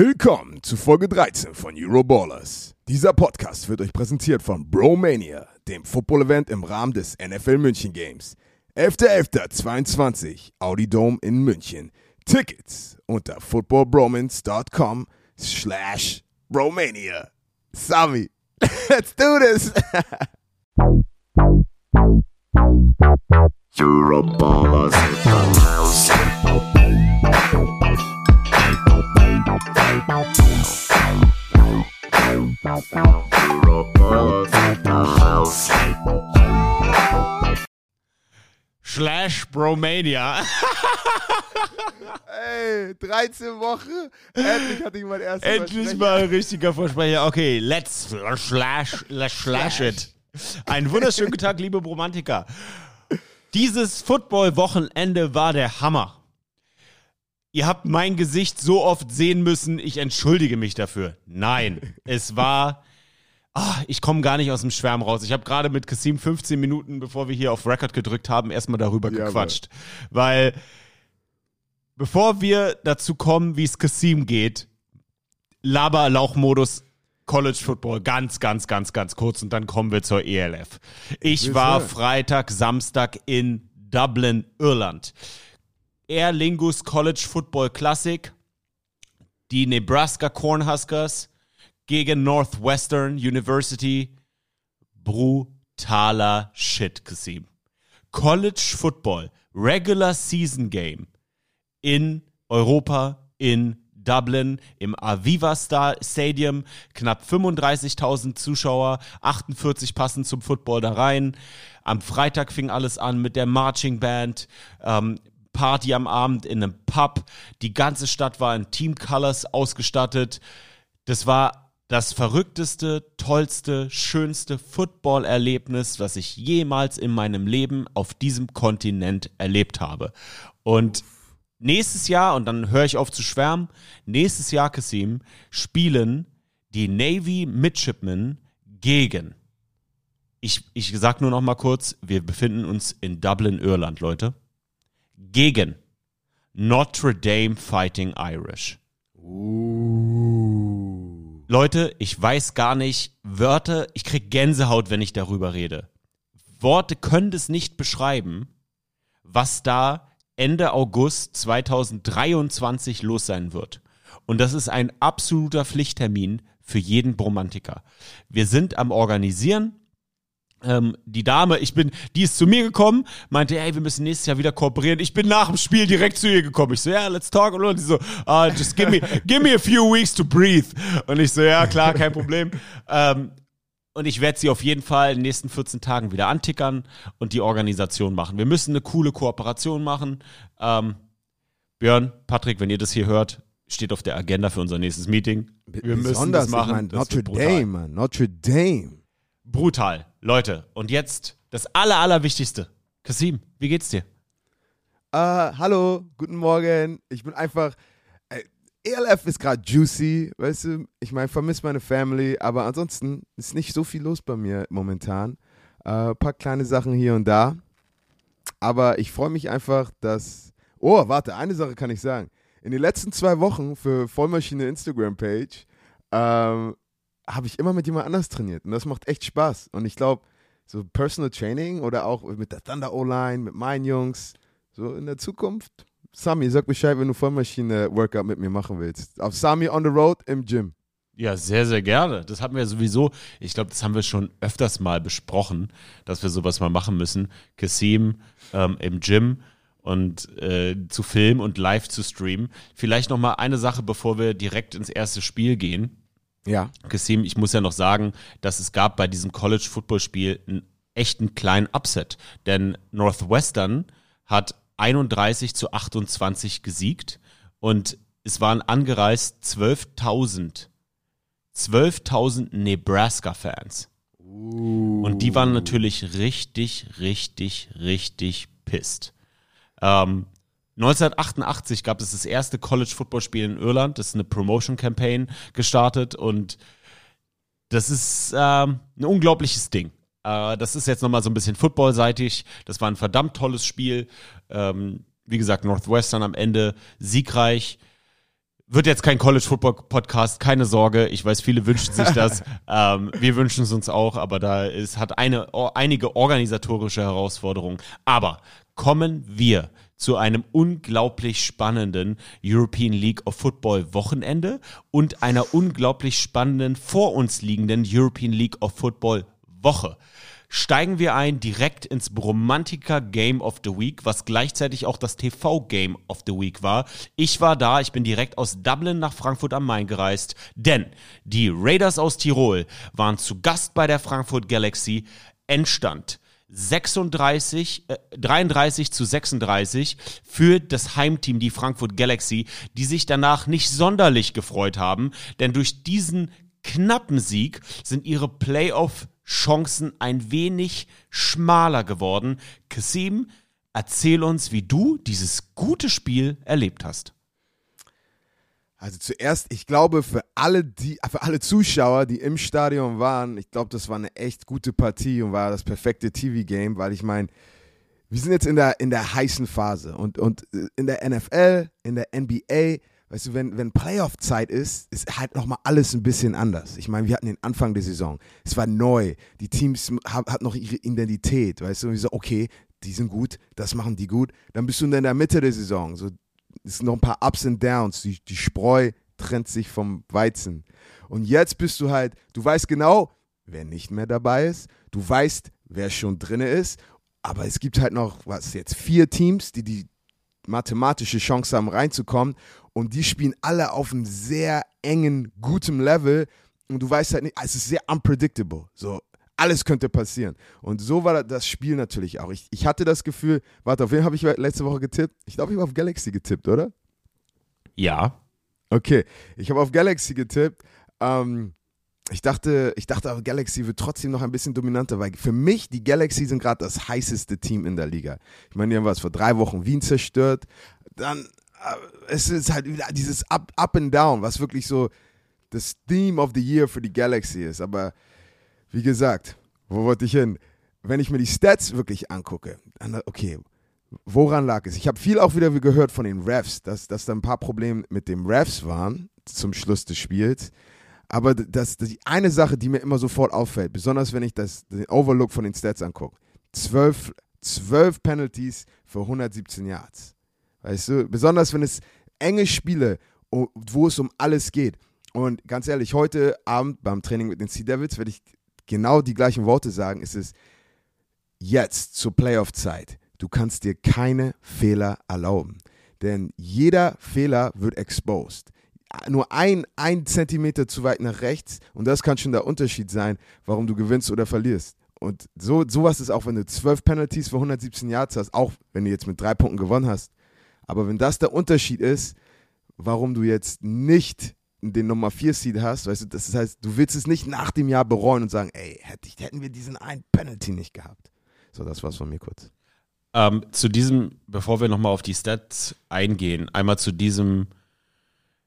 Willkommen zu Folge 13 von Euroballers. Dieser Podcast wird euch präsentiert von Bromania, dem Football-Event im Rahmen des NFL München Games. 11.11.22, Audi Dome in München. Tickets unter footballbromance.com slash Romania. Sami, let's do this! Euroballers in the house. Slash Bromania. Ey, 13 Wochen, endlich hatte ich mein erstes Endlich mal ein richtiger Versprecher. Okay, let's slash, let's slash it. Einen wunderschönen Tag, liebe Bromantiker. Dieses Football-Wochenende war der Hammer. Ihr habt mein Gesicht so oft sehen müssen, ich entschuldige mich dafür. Nein, es war. Ah, ich komme gar nicht aus dem Schwärm raus. Ich habe gerade mit Kasim 15 Minuten, bevor wir hier auf Record gedrückt haben, erstmal darüber Ja, gequatscht. Weil, bevor wir dazu kommen, wie es Kasim geht, Laberlauchmodus College Football ganz, ganz, ganz, ganz kurz und dann kommen wir zur ELF. Ich war. Freitag, Samstag in Dublin, Irland. Air Lingus College Football Classic. Die Nebraska Cornhuskers gegen Northwestern University. Brutaler Shit, Kasim. College Football, Regular Season Game in Europa, in Dublin, im Aviva Star Stadium, knapp 35.000 Zuschauer, 48 passen zum Football da rein. Am Freitag fing alles an mit der Marching Band, ähm, Party am Abend in einem Pub. Die ganze Stadt war in Team Colors ausgestattet. Das war das verrückteste, tollste, schönste Football-Erlebnis, was ich jemals in meinem Leben auf diesem Kontinent erlebt habe. Und nächstes Jahr, und dann höre ich auf zu schwärmen, nächstes Jahr, Kasim, spielen die Navy Midshipmen gegen. Ich, ich sag nur noch mal kurz, wir befinden uns in Dublin, Irland, Leute. Gegen Notre Dame Fighting Irish. Uh. Leute, ich weiß gar nicht, Wörter, ich krieg Gänsehaut, wenn ich darüber rede. Worte können es nicht beschreiben, was da Ende August 2023 los sein wird. Und das ist ein absoluter Pflichttermin für jeden Bromantiker. Wir sind am Organisieren. Ähm, die Dame, ich bin, die ist zu mir gekommen, meinte, hey, wir müssen nächstes Jahr wieder kooperieren. Ich bin nach dem Spiel direkt zu ihr gekommen. Ich so, ja, let's talk. Und die so, ah, just give me, give me a few weeks to breathe. Und ich so, ja, klar, kein Problem. Ähm, und ich werde sie auf jeden Fall in den nächsten 14 Tagen wieder antickern und die Organisation machen. Wir müssen eine coole Kooperation machen. Ähm, Björn, Patrick, wenn ihr das hier hört, steht auf der Agenda für unser nächstes Meeting. Wir müssen Besonders, das machen. Ich mein, Notre. Dame. Notre Dame. Brutal. Leute, und jetzt das aller, allerwichtigste. Kasim, wie geht's dir? Äh, hallo, guten Morgen. Ich bin einfach. Äh, ELF ist gerade juicy, weißt du? Ich meine, vermisse meine Family, aber ansonsten ist nicht so viel los bei mir momentan. Äh, paar kleine Sachen hier und da. Aber ich freue mich einfach, dass. Oh, warte, eine Sache kann ich sagen. In den letzten zwei Wochen für Vollmaschine Instagram-Page ähm, habe ich immer mit jemand anders trainiert. Und das macht echt Spaß. Und ich glaube, so Personal Training oder auch mit der Thunder O-Line, mit meinen Jungs, so in der Zukunft. Sami, sag Bescheid, wenn du Vollmaschine-Workout mit mir machen willst. Auf Sami on the Road im Gym. Ja, sehr, sehr gerne. Das hatten wir sowieso, ich glaube, das haben wir schon öfters mal besprochen, dass wir sowas mal machen müssen. Kasim ähm, im Gym und äh, zu filmen und live zu streamen. Vielleicht noch mal eine Sache, bevor wir direkt ins erste Spiel gehen. Ja. Kassim, ich muss ja noch sagen, dass es gab bei diesem College-Football-Spiel einen echten kleinen Upset. Denn Northwestern hat 31 zu 28 gesiegt und es waren angereist 12.000 12.000 Nebraska-Fans. Und die waren natürlich richtig, richtig, richtig pisst. Ähm, 1988 gab es das erste College-Football-Spiel in Irland. Das ist eine Promotion-Campaign gestartet und das ist ähm, ein unglaubliches Ding. Äh, das ist jetzt nochmal so ein bisschen footballseitig. Das war ein verdammt tolles Spiel. Ähm, wie gesagt, Northwestern am Ende siegreich. wird jetzt kein College Football Podcast, keine Sorge. Ich weiß, viele wünschen sich das. ähm, wir wünschen es uns auch, aber da ist, hat eine, o- einige organisatorische Herausforderungen. Aber kommen wir zu einem unglaublich spannenden European League of Football Wochenende und einer unglaublich spannenden vor uns liegenden European League of Football Woche steigen wir ein direkt ins Bromantica Game of the Week, was gleichzeitig auch das TV Game of the Week war. Ich war da, ich bin direkt aus Dublin nach Frankfurt am Main gereist, denn die Raiders aus Tirol waren zu Gast bei der Frankfurt Galaxy. Endstand 36, äh, 33 zu 36 für das Heimteam, die Frankfurt Galaxy, die sich danach nicht sonderlich gefreut haben, denn durch diesen knappen Sieg sind ihre Playoff-Chancen ein wenig schmaler geworden. Kasim, erzähl uns, wie du dieses gute Spiel erlebt hast. Also zuerst, ich glaube, für alle, die, für alle Zuschauer, die im Stadion waren, ich glaube, das war eine echt gute Partie und war das perfekte TV-Game, weil ich meine, wir sind jetzt in der, in der heißen Phase und, und äh, in der NFL, in der NBA, weißt du, wenn, wenn Playoff-Zeit ist, ist halt nochmal alles ein bisschen anders. Ich meine, wir hatten den Anfang der Saison. Es war neu. Die Teams hatten noch ihre Identität, weißt du, und wir so, okay, die sind gut, das machen die gut. Dann bist du in der Mitte der Saison. So, es sind noch ein paar Ups und Downs. Die, die Spreu trennt sich vom Weizen. Und jetzt bist du halt, du weißt genau, wer nicht mehr dabei ist. Du weißt, wer schon drin ist. Aber es gibt halt noch, was jetzt, vier Teams, die die mathematische Chance haben, reinzukommen. Und die spielen alle auf einem sehr engen, gutem Level. Und du weißt halt nicht, es ist sehr unpredictable. So, alles könnte passieren. Und so war das Spiel natürlich auch. Ich, ich hatte das Gefühl, warte, auf wen habe ich letzte Woche getippt? Ich glaube, ich habe auf Galaxy getippt, oder? Ja. Okay, ich habe auf Galaxy getippt. Ähm, ich dachte, ich dachte, aber Galaxy wird trotzdem noch ein bisschen dominanter, weil für mich die Galaxy sind gerade das heißeste Team in der Liga. Ich meine, die haben was vor drei Wochen Wien zerstört. Dann äh, es ist halt wieder dieses Up, Up and Down, was wirklich so das Theme of the Year für die Galaxy ist. Aber wie gesagt, wo wollte ich hin? Wenn ich mir die Stats wirklich angucke, dann, okay, woran lag es? Ich habe viel auch wieder gehört von den Refs, dass, dass da ein paar Probleme mit den Refs waren zum Schluss des Spiels. Aber das, das die eine Sache, die mir immer sofort auffällt, besonders wenn ich das, den Overlook von den Stats angucke, zwölf, zwölf Penalties für 117 Yards. Weißt du, besonders wenn es enge Spiele, wo es um alles geht. Und ganz ehrlich, heute Abend beim Training mit den Sea Devils werde ich genau die gleichen Worte sagen. Es ist jetzt zur Playoff-Zeit. Du kannst dir keine Fehler erlauben. Denn jeder Fehler wird exposed. Nur ein, ein Zentimeter zu weit nach rechts und das kann schon der Unterschied sein, warum du gewinnst oder verlierst. Und so, sowas ist auch, wenn du zwölf Penalties für 117 Yards hast, auch wenn du jetzt mit drei Punkten gewonnen hast. Aber wenn das der Unterschied ist, warum du jetzt nicht den Nummer 4 Seed hast, weißt du, das heißt, du willst es nicht nach dem Jahr bereuen und sagen, ey, hätten wir diesen einen Penalty nicht gehabt. So, das war's von mir kurz. Ähm, zu diesem, bevor wir nochmal auf die Stats eingehen, einmal zu diesem,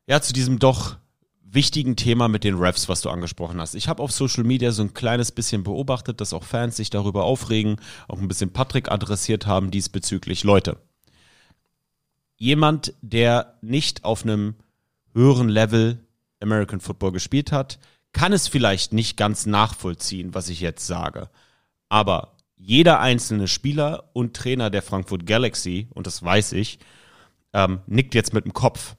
ja, zu diesem doch wichtigen Thema mit den Refs, was du angesprochen hast. Ich habe auf Social Media so ein kleines bisschen beobachtet, dass auch Fans sich darüber aufregen, auch ein bisschen Patrick adressiert haben diesbezüglich. Leute, jemand, der nicht auf einem höheren Level American Football gespielt hat, kann es vielleicht nicht ganz nachvollziehen, was ich jetzt sage. Aber jeder einzelne Spieler und Trainer der Frankfurt Galaxy, und das weiß ich, ähm, nickt jetzt mit dem Kopf.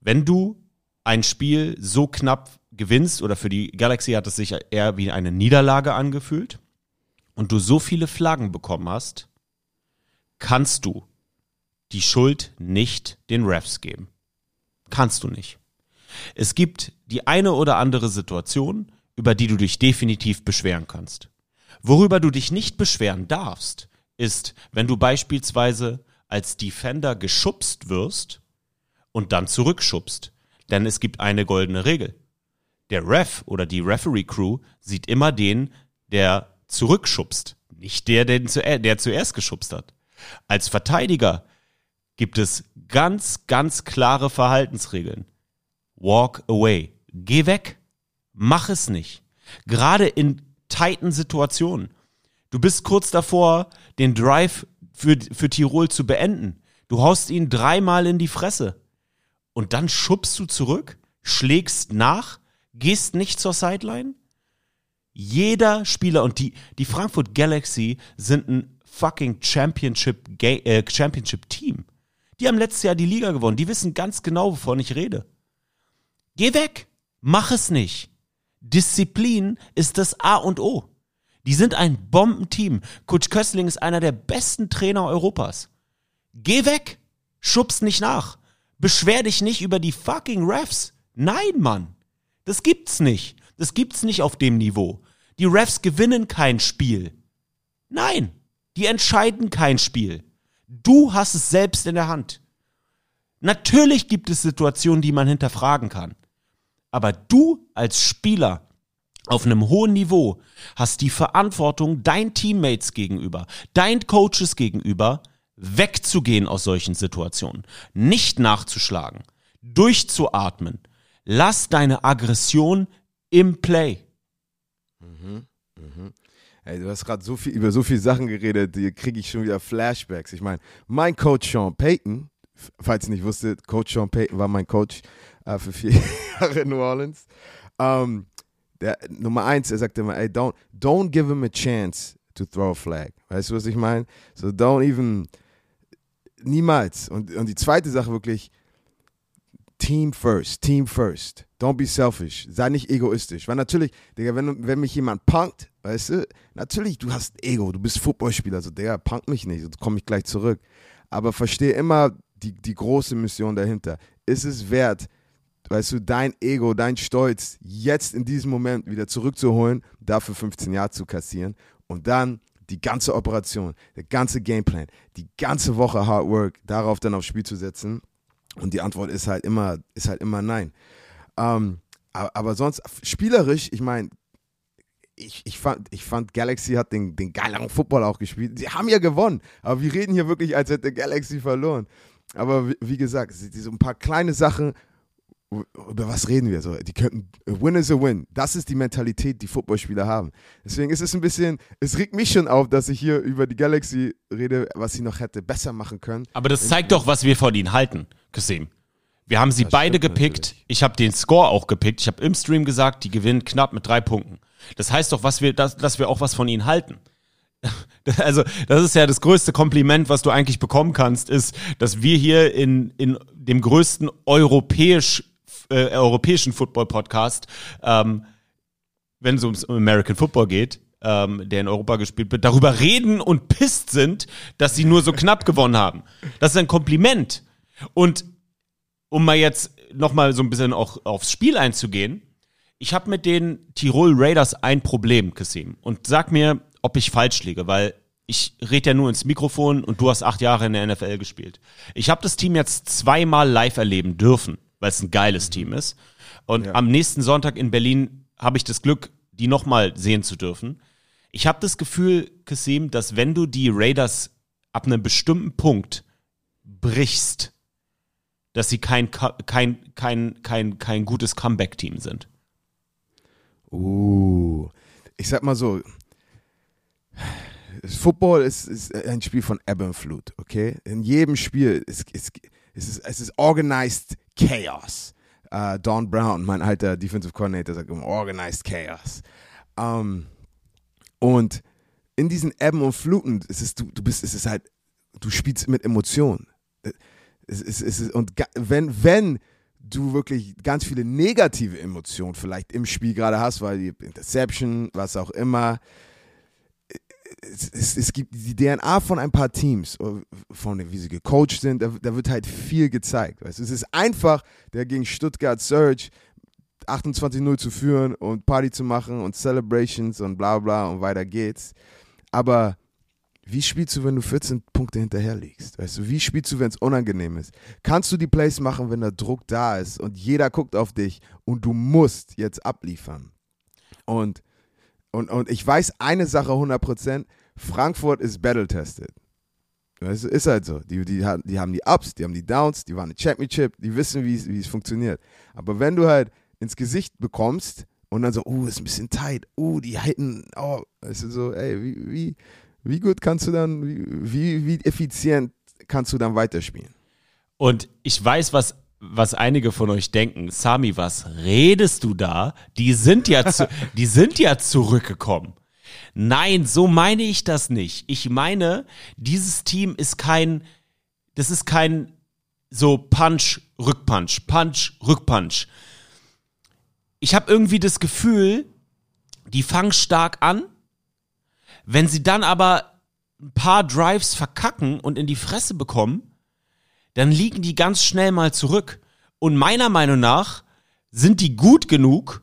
Wenn du ein Spiel so knapp gewinnst, oder für die Galaxy hat es sich eher wie eine Niederlage angefühlt, und du so viele Flaggen bekommen hast, kannst du die Schuld nicht den Refs geben. Kannst du nicht. Es gibt die eine oder andere Situation, über die du dich definitiv beschweren kannst. Worüber du dich nicht beschweren darfst, ist, wenn du beispielsweise als Defender geschubst wirst und dann zurückschubst. Denn es gibt eine goldene Regel. Der Ref oder die Referee Crew sieht immer den, der zurückschubst, nicht der, der, der zuerst geschubst hat. Als Verteidiger gibt es ganz, ganz klare Verhaltensregeln. Walk away. Geh weg. Mach es nicht. Gerade in tighten Situationen. Du bist kurz davor, den Drive für, für Tirol zu beenden. Du haust ihn dreimal in die Fresse. und dann schubst du zurück, schlägst nach, gehst nicht zur Sideline? Jeder Spieler und die, die Frankfurt Galaxy sind ein fucking Championship, äh, Championship Team. Die haben letztes Jahr die Liga gewonnen. Die wissen ganz genau, wovon ich rede. Geh weg. Mach es nicht. Disziplin ist das A und O. Die sind ein Bombenteam. Coach Köstling ist einer der besten Trainer Europas. Geh weg. Schubst nicht nach. Beschwer dich nicht über die fucking Refs. Nein, Mann. Das gibt's nicht. Das gibt's nicht auf dem Niveau. Die Refs gewinnen kein Spiel. Nein, die entscheiden kein Spiel. Du hast es selbst in der Hand. Natürlich gibt es Situationen, die man hinterfragen kann. Aber du als Spieler auf einem hohen Niveau hast die Verantwortung deinen Teammates gegenüber, deinen Coaches gegenüber, wegzugehen aus solchen Situationen, nicht nachzuschlagen, durchzuatmen. Lass deine Aggression im Play. Ey, du hast gerade so viel über so viele Sachen geredet, die kriege ich schon wieder Flashbacks. Ich meine, mein Coach Sean Payton, falls ihr nicht wusstet, Coach Sean Payton war mein Coach äh, für vier Jahre in New Orleans. Ähm, der, Nummer eins, er sagte immer, ey, don't, don't give him a chance to throw a flag. Weißt du, was ich meine? So don't even, niemals. Und, und die zweite Sache wirklich, Team first, Team first. Don't be selfish. Sei nicht egoistisch. Weil natürlich, Digga, wenn, wenn mich jemand punkt, weißt du, natürlich, du hast Ego, du bist Footballspieler, so, Digga, punk mich nicht, sonst komme ich gleich zurück. Aber verstehe immer die, die große Mission dahinter. Ist es wert, weißt du, dein Ego, dein Stolz jetzt in diesem Moment wieder zurückzuholen, dafür 15 Jahre zu kassieren und dann die ganze Operation, der ganze Gameplan, die ganze Woche Hard Work darauf dann aufs Spiel zu setzen? Und die Antwort ist halt immer, ist halt immer nein. Ähm, aber sonst, spielerisch, ich meine, ich, ich, fand, ich fand, Galaxy hat den, den geileren Football auch gespielt. Sie haben ja gewonnen, aber wir reden hier wirklich, als hätte Galaxy verloren. Aber wie, wie gesagt, so ein paar kleine Sachen, über was reden wir so? Die könnten, a win is a win. Das ist die Mentalität, die Footballspieler haben. Deswegen ist es ein bisschen, es regt mich schon auf, dass ich hier über die Galaxy rede, was sie noch hätte besser machen können. Aber das zeigt doch, was wir von ihnen halten, Kasim. Wir haben sie Das beide gepickt. natürlich. Ich habe den Score auch gepickt. Ich habe im Stream gesagt, die gewinnen knapp mit drei Punkten. Das heißt doch, was wir, dass, dass wir auch was von ihnen halten. Also, das ist ja das größte Kompliment, was du eigentlich bekommen kannst, ist, dass wir hier in, in dem größten europäisch, äh, europäischen Football-Podcast, ähm, wenn es ums American Football geht, ähm, der in Europa gespielt wird, darüber reden und pisst sind, dass sie nur so knapp gewonnen haben. Das ist ein Kompliment. Und um mal jetzt nochmal so ein bisschen auch aufs Spiel einzugehen, ich habe mit den Tirol Raiders ein Problem, Kasim. Und sag mir, ob ich falsch liege, weil ich rede ja nur ins Mikrofon und du hast acht Jahre in der NFL gespielt. Ich habe das Team jetzt zweimal live erleben dürfen, weil es ein geiles Team ist. Und am nächsten Sonntag in Berlin habe ich das Glück, die nochmal sehen zu dürfen. Ich habe das Gefühl, Kasim, dass wenn du die Raiders ab einem bestimmten Punkt brichst, dass sie kein, kein, kein, kein, kein gutes Comeback-Team sind. Uh, ich sag mal so, Football ist, ist ein Spiel von Ebb und Flut, okay? In jedem Spiel ist, ist, ist es, es ist organized Chaos. Uh, Don Brown, mein alter Defensive Coordinator, sagt immer organized Chaos. Um, und in diesen Ebben und Fluten, es ist, du, du bist, es ist halt, du spielst mit Emotionen. Es es ist, und wenn, wenn du wirklich ganz viele negative Emotionen vielleicht im Spiel gerade hast, weil die Interception, was auch immer, es, es, es gibt die DNA von ein paar Teams, äh, von wie sie gecoacht sind, da, da wird halt viel gezeigt. Weißt? Es ist einfach, der gegen Stuttgart Surge 28-0 zu führen und Party zu machen und Celebrations und bla bla und weiter geht's. Aber wie spielst du, wenn du 14 Punkte hinterher liegst? Weißt du, wie spielst du, wenn es unangenehm ist? Kannst du die Plays machen, wenn der Druck da ist und jeder guckt auf dich und du musst jetzt abliefern? Und, und, und ich weiß eine Sache 100%, Frankfurt ist battle-tested. Weißt du, ist halt so. Die, die, haben- die haben die Ups, die haben die Downs, die waren eine Championship, die wissen, wie es- funktioniert. Aber wenn du halt ins Gesicht bekommst und dann so, uh, ist ein bisschen tight, uh, die halten, oh, weißt du, so, ey, wie, wie, wie gut kannst du dann, wie, wie, effizient kannst du dann weiterspielen? Und ich weiß, was, was einige von euch denken, Sami, was redest du da? Die sind ja, zu, die sind ja zurückgekommen. Nein, so meine ich das nicht. Ich meine, dieses Team ist kein, das ist kein so Punch, Rückpunch, Punch, Rückpunch. Ich habe irgendwie das Gefühl, die fangen stark an. Wenn sie dann aber ein paar Drives verkacken und in die Fresse bekommen, dann liegen die ganz schnell mal zurück. Und meiner Meinung nach sind die gut genug,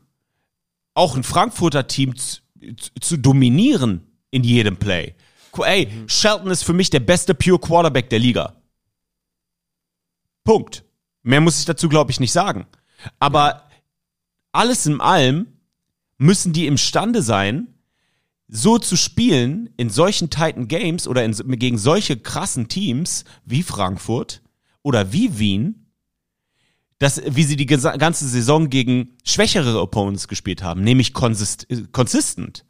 auch ein Frankfurter Team zu, zu dominieren in jedem Play. Ey, mhm. Shelton ist für mich der beste Pure Quarterback der Liga. Punkt. Mehr muss ich dazu, glaube ich, nicht sagen. Aber alles in allem müssen die imstande sein, so zu spielen in solchen tighten Games oder in, gegen solche krassen Teams wie Frankfurt oder wie Wien, dass, wie sie die ganze Saison gegen schwächere Opponents gespielt haben, nämlich consist consistent.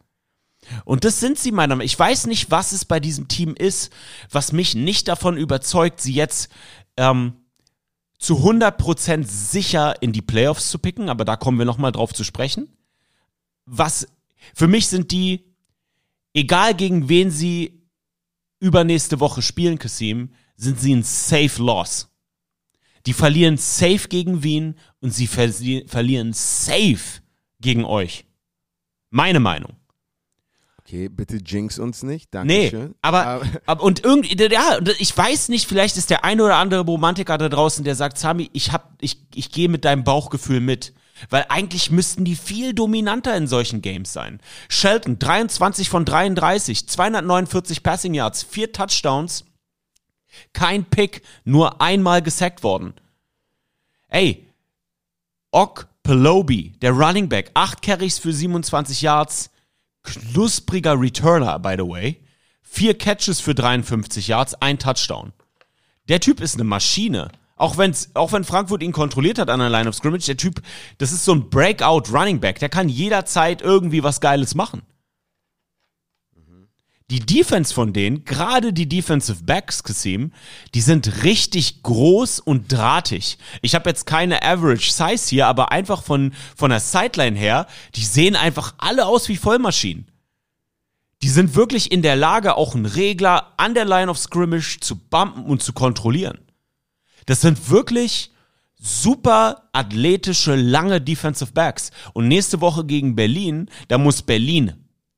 Und das sind sie meiner Meinung nach. Ich weiß nicht, was es bei diesem Team ist, was mich nicht davon überzeugt, sie jetzt ähm, zu 100% sicher in die Playoffs zu picken, aber da kommen wir nochmal drauf zu sprechen. Was, für mich sind die, egal gegen wen sie übernächste Woche spielen, Kasim, sind sie ein safe Loss. Die verlieren safe gegen Wien und sie verli verlieren safe gegen euch. Meine Meinung. Okay, bitte jinx uns nicht. Dankeschön. Nee, aber, aber und irgendwie, ja, ich weiß nicht, vielleicht ist der eine oder andere Romantiker da draußen, der sagt, Sami, ich hab, ich, ich gehe mit deinem Bauchgefühl mit. Weil eigentlich müssten die viel dominanter in solchen Games sein. Shelton, 23 von 33, 249 Passing Yards, vier Touchdowns, kein Pick, nur einmal gesackt worden. Ey, Ok Pelobi, der Running Back, acht Carries für 27 Yards, knuspriger Returner, by the way. Vier Catches für 53 Yards, ein Touchdown. Der Typ ist eine Maschine. Auch, wenn's, auch wenn Frankfurt ihn kontrolliert hat an der Line of Scrimmage, der Typ, das ist so ein Breakout Running Back. Der kann jederzeit irgendwie was Geiles machen. Die Defense von denen, gerade die Defensive Backs, Kasim, die sind richtig groß und drahtig. Ich habe jetzt keine Average Size hier, aber einfach von, von der Sideline her, die sehen einfach alle aus wie Vollmaschinen. Die sind wirklich in der Lage, auch einen Regler an der Line of Scrimmage zu bumpen und zu kontrollieren. Das sind wirklich super athletische, lange Defensive Backs. Und nächste Woche gegen Berlin, da muss Berlin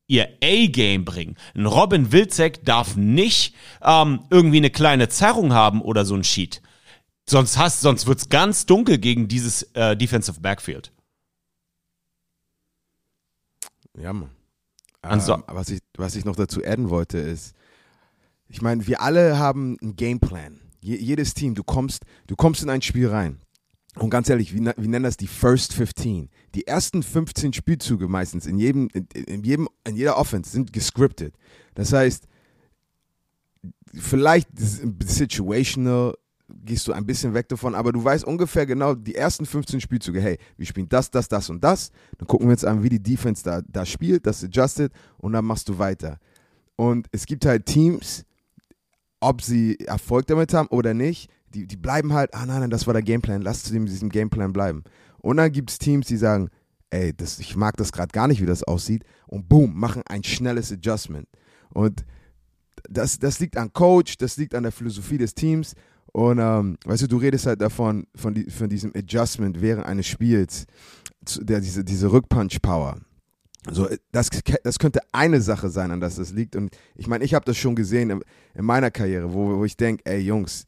ihr A-Game bringen. Ein Robin Wilczek darf nicht ähm, irgendwie eine kleine Zerrung haben oder so ein Sheet. Sonst hast, sonst wird's ganz dunkel gegen dieses äh, Defensive Backfield. Ja, Mann. Also, ähm, was, ich, was ich noch dazu adden wollte, ist, ich meine, wir alle haben einen Gameplan. Je, jedes Team, du kommst, du kommst in ein Spiel rein. Und ganz ehrlich, wir, wir nennen das die First 15. Die ersten 15 Spielzüge meistens in jedem, in, in, jedem, in jeder Offense sind gescriptet. Das heißt, vielleicht situational gehst du ein bisschen weg davon, aber du weißt ungefähr genau die ersten 15 Spielzüge, hey, wir spielen das, das, das und das. Dann gucken wir uns an, wie die Defense da, da spielt, das adjusted und dann machst du weiter. Und es gibt halt Teams, ob sie Erfolg damit haben oder nicht, die, die bleiben halt, ah nein, nein, das war der Gameplan, lass zu diesem Gameplan bleiben. Und dann gibt es Teams, die sagen, ey, das, ich mag das gerade gar nicht, wie das aussieht, und boom, machen ein schnelles Adjustment. Und das, das liegt an Coach, das liegt an der Philosophie des Teams. Und ähm, weißt du, du redest halt davon, von, die, von diesem Adjustment während eines Spiels, der, diese, diese Rückpunch-Power. So, das, das könnte eine Sache sein, an das das liegt. Und ich meine, ich habe das schon gesehen in, in meiner Karriere, wo, wo ich denke, ey Jungs,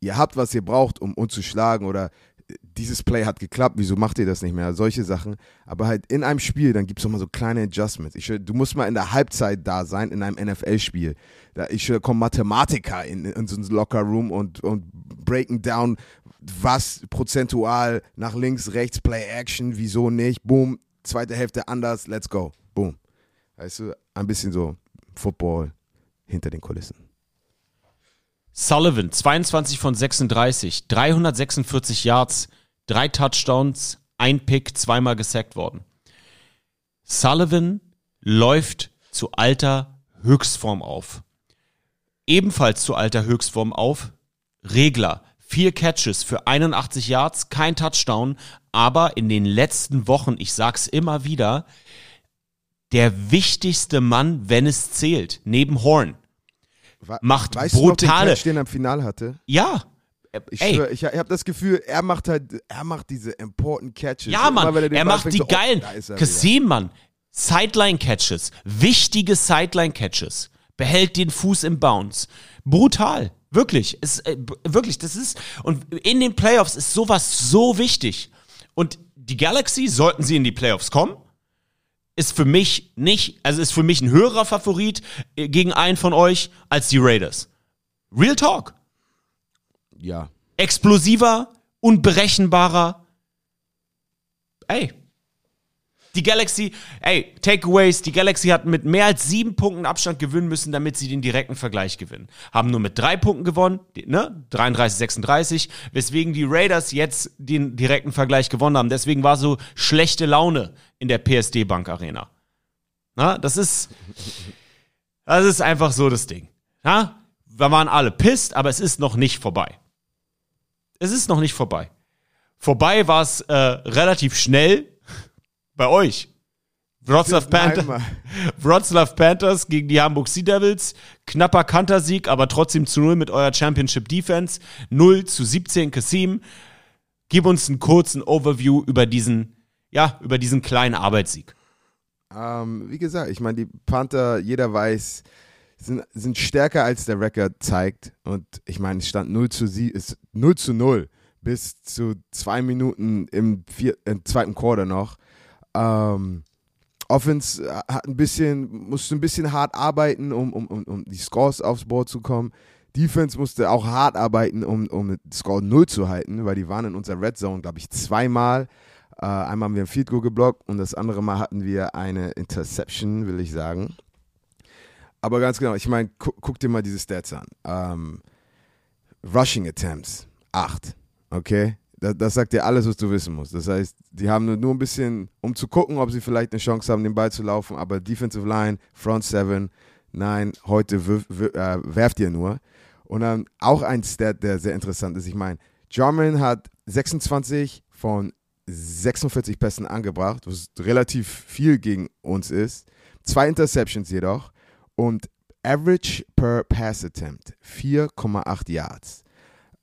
ihr habt, was ihr braucht, um uns zu schlagen oder dieses Play hat geklappt, wieso macht ihr das nicht mehr? Solche Sachen. Aber halt in einem Spiel, dann gibt es nochmal so kleine Adjustments. Ich, du musst mal in der Halbzeit da sein, in einem NFL-Spiel. Da ich komme Mathematiker in, in so einen Locker-Room und, und breaking down, was prozentual nach links, rechts, Play-Action, wieso nicht, boom, zweite Hälfte anders, let's go, boom. Weißt du, ein bisschen so Football hinter den Kulissen. Sullivan, 22 von 36, 346 Yards, drei Touchdowns, ein Pick, zweimal gesackt worden. Sullivan läuft zu alter Höchstform auf. Ebenfalls zu alter Höchstform auf Regler, Vier Catches für 81 Yards, kein Touchdown, aber in den letzten Wochen, ich sag's immer wieder, der wichtigste Mann, wenn es zählt, neben Horn. Macht weißt Du noch brutale- den Catch, den er im Finale hatte? Ja. Ich schwör, ich, ich habe das Gefühl, er macht halt, er macht diese important Catches. Ja, Mann, er Ball macht fängt, die so, oh, geilen. er. Kassim, Mann. Sideline-Catches. Wichtige Sideline-Catches. Behält den Fuß im Bounce. Brutal. Wirklich. Es, äh, wirklich, das ist. Und in den Playoffs ist sowas so wichtig. Und die Galaxy, sollten sie in die Playoffs kommen, ist für mich nicht, also ist für mich ein höherer Favorit äh, gegen einen von euch als die Raiders. Real Talk. Ja. explosiver, unberechenbarer. Ey. Die Galaxy, ey, Takeaways, die Galaxy hat mit mehr als sieben Punkten Abstand gewinnen müssen, damit sie den direkten Vergleich gewinnen. Haben nur mit drei Punkten gewonnen, ne? 33, 36, weswegen die Raiders jetzt den direkten Vergleich gewonnen haben. Deswegen war so schlechte Laune in der PSD Bank Arena. Na, das ist, das ist einfach so das Ding. Ja? Wir waren alle pisst, aber es ist noch nicht vorbei. Es ist noch nicht vorbei. Vorbei war es äh, relativ schnell bei euch. Wroclaw, Panther. Wroclaw Panthers gegen die Hamburg Sea Devils. Knapper Kantersieg, aber trotzdem zu null mit eurer Championship Defense. 0 zu 17 Kassim. Gib uns einen kurzen Overview über diesen, ja, über diesen kleinen Arbeitssieg. Ähm, wie gesagt, ich meine, die Panther, jeder weiß, sind, sind stärker als der Record zeigt. Und ich meine, es stand 0 zu, sie ist 0 zu 0 bis zu zwei Minuten im, vier, im zweiten Quarter noch. Ähm, Offense hat ein bisschen, musste ein bisschen hart arbeiten, um, um, um, die Scores aufs Board zu kommen. Defense musste auch hart arbeiten, um, um Score 0 zu halten, weil die waren in unserer Red Zone, glaube ich, zweimal. Äh, einmal haben wir ein Field Goal geblockt und das andere Mal hatten wir eine Interception, will ich sagen. Aber ganz genau, ich meine, gu guck dir mal diese Stats an. Ähm, Rushing Attempts, 8. Okay? Das, sagt dir alles, was du wissen musst. Das heißt, die haben nur, ein bisschen, um zu gucken, ob sie vielleicht eine Chance haben, den Ball zu laufen, aber Defensive Line, Front 7, nein, heute wirf, wirf, äh, werft ihr nur. Und dann auch ein Stat, der sehr interessant ist. Ich meine, Jarman hat 26 von 46 Pässen angebracht, was relativ viel gegen uns ist. Zwei Interceptions jedoch und Average per Pass Attempt 4,8 Yards.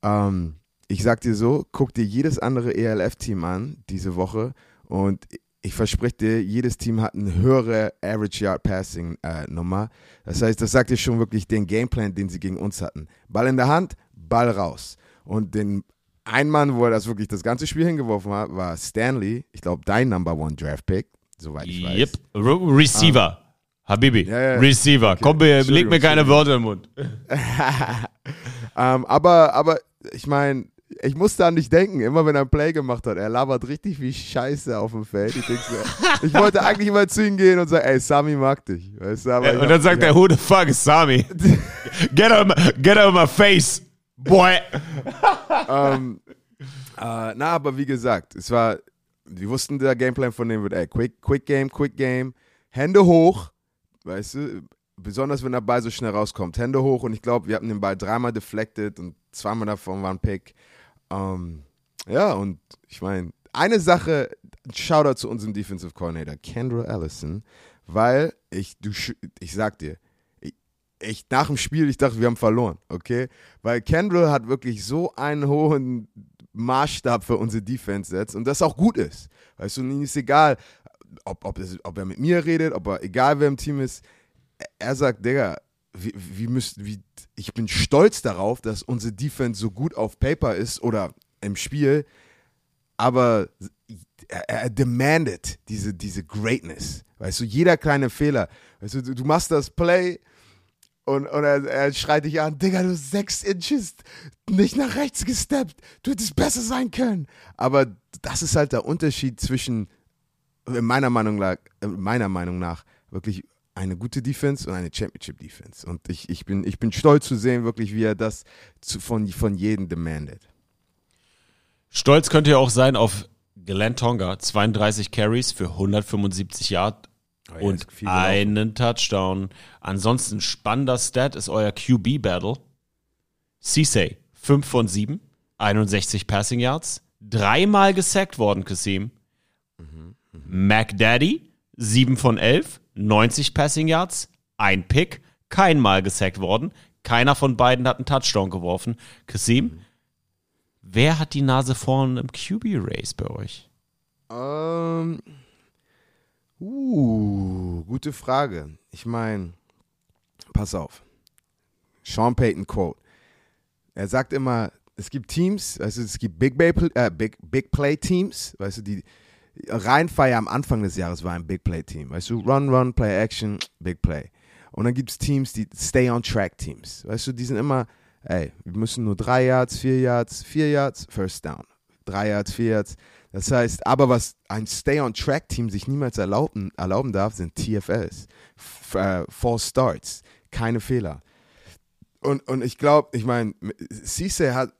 Ähm, ich sag dir so, guck dir jedes andere ELF-Team an diese Woche und ich verspreche dir, jedes Team hat eine höhere Average Yard Passing äh, Nummer. Das heißt, das sagt dir schon wirklich den Gameplan, den sie gegen uns hatten. Ball in der Hand, Ball raus. Und den ein Mann, wo er das wirklich das ganze Spiel hingeworfen hat, war Stanley. Ich glaube, dein Number One Draft Pick, soweit ich weiß. Yep. Re Receiver. Habibi. Ja, ja. Receiver. Komm, mir, leg mir keine. Worte im Mund. ähm, aber, aber ich meine, ich musste an dich denken, immer wenn er ein Play gemacht hat, er labert richtig wie Scheiße auf dem Feld. Ich, so, ich wollte eigentlich immer zu ihm gehen und sagen, ey, Sami mag dich. Weißt du, Und dann sagt er, who the fuck is Sami? get, out of my, get out of my face, boy. ähm, äh, na, aber wie gesagt, es war, wir wussten, der Gameplan von dem wird, ey, quick, quick Game, quick Game, Hände hoch, weißt du, besonders wenn der Ball so schnell rauskommt, Hände hoch und ich glaube, wir hatten den Ball dreimal deflected und zweimal davon war ein Pick. Ähm, ja, und ich meine, eine Sache, Shoutout zu unserem Defensive Coordinator, Kendra Allison, weil ich, du, ich sag dir, ich, nach dem Spiel, ich dachte, wir haben verloren, okay? Weil Kendall hat wirklich so einen hohen Maßstab für unsere Defense setzt und das auch gut ist. Weißt du, ihm ist egal, ob, ob, es, ob er mit mir redet, ob er, egal wer im Team ist, er sagt, Digga, wie, wie müsst, wie, ich bin stolz darauf, dass unsere Defense so gut auf Paper ist oder im Spiel, aber er, er demandet diese, diese Greatness. Weißt du, jeder kleine Fehler. Weißt du, du, du machst das Play und, und er, er schreit dich an, Digga, du sechs Inches nicht nach rechts gesteppt. Du hättest besser sein können. Aber das ist halt der Unterschied zwischen, in meiner Meinung nach, meiner Meinung nach wirklich eine gute Defense und eine Championship Defense. Und ich, ich, bin, ich bin stolz zu sehen, wirklich, wie er das zu, von, von jedem demandet. Stolz könnt ihr auch sein auf Glenn Tonga, 32 Carries für 175 Yard Oh ja, und einen Touchdown. Ansonsten spannender Stat ist euer QB-Battle. Cissay, 5 von 7, 61 Passing Yards, dreimal gesackt worden, Kasim. McDaddy, 7 von 11, 90 Passing Yards, ein Pick, kein Mal gesackt worden. Keiner von beiden hat einen Touchdown geworfen. Kasim, wer hat die Nase vorn im QB-Race bei euch? Ähm, uh, gute Frage. Ich meine, pass auf. Sean Payton Quote. Er sagt immer, es gibt Teams, du, es gibt Big, Play, äh, Big, Big Play Teams, weißt du, die Rheinfire am Anfang des Jahres war ein Big Play Team, weißt du, Run, Run, Play Action, Big Play. Und dann gibt es Teams, die Stay on Track Teams, weißt du, die sind immer, ey, wir müssen nur drei Yards, vier Yards, vier Yards, First Down. Drei Yards, vier Yards. Das heißt, aber was ein Stay-on-Track-Team sich niemals erlauben, erlauben darf, sind TFLs. F äh, False Starts. Keine Fehler. Und, und ich glaube, ich meine, Cisse hat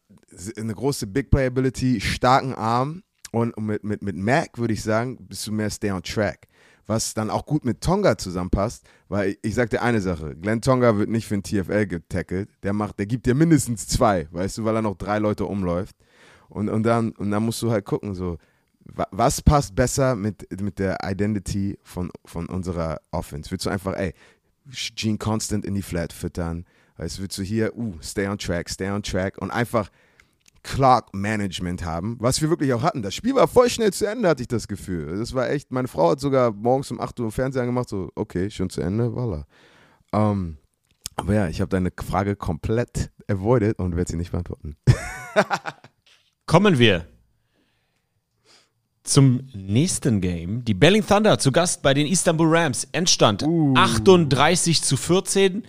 eine große Big Playability, starken Arm und mit, mit, mit Mac würde ich sagen, bist du mehr Stay on Track. Was dann auch gut mit Tonga zusammenpasst, weil ich, ich sag dir eine Sache, Glenn Tonga wird nicht für ein TFL getackelt, der macht, der gibt dir mindestens zwei, weißt du, weil er noch drei Leute umläuft. Und, und, dann, und dann musst du halt gucken, so, wa- was passt besser mit, mit der Identity von, von unserer Offense? Willst du einfach, ey, Gene Constant in die Flat füttern? Weißt du, willst du hier, uh, stay on track, stay on track und einfach Clock Management haben, was wir wirklich auch hatten. Das Spiel war voll schnell zu Ende, hatte ich das Gefühl. Das war echt, meine Frau hat sogar morgens um 8 Uhr Fernseher gemacht, so, okay, schon zu Ende, voila. Ähm, aber ja, ich habe deine Frage komplett avoided und werde sie nicht beantworten. Kommen wir zum nächsten Game. Die Belling Thunder zu Gast bei den Istanbul Rams. Endstand 38 zu 14.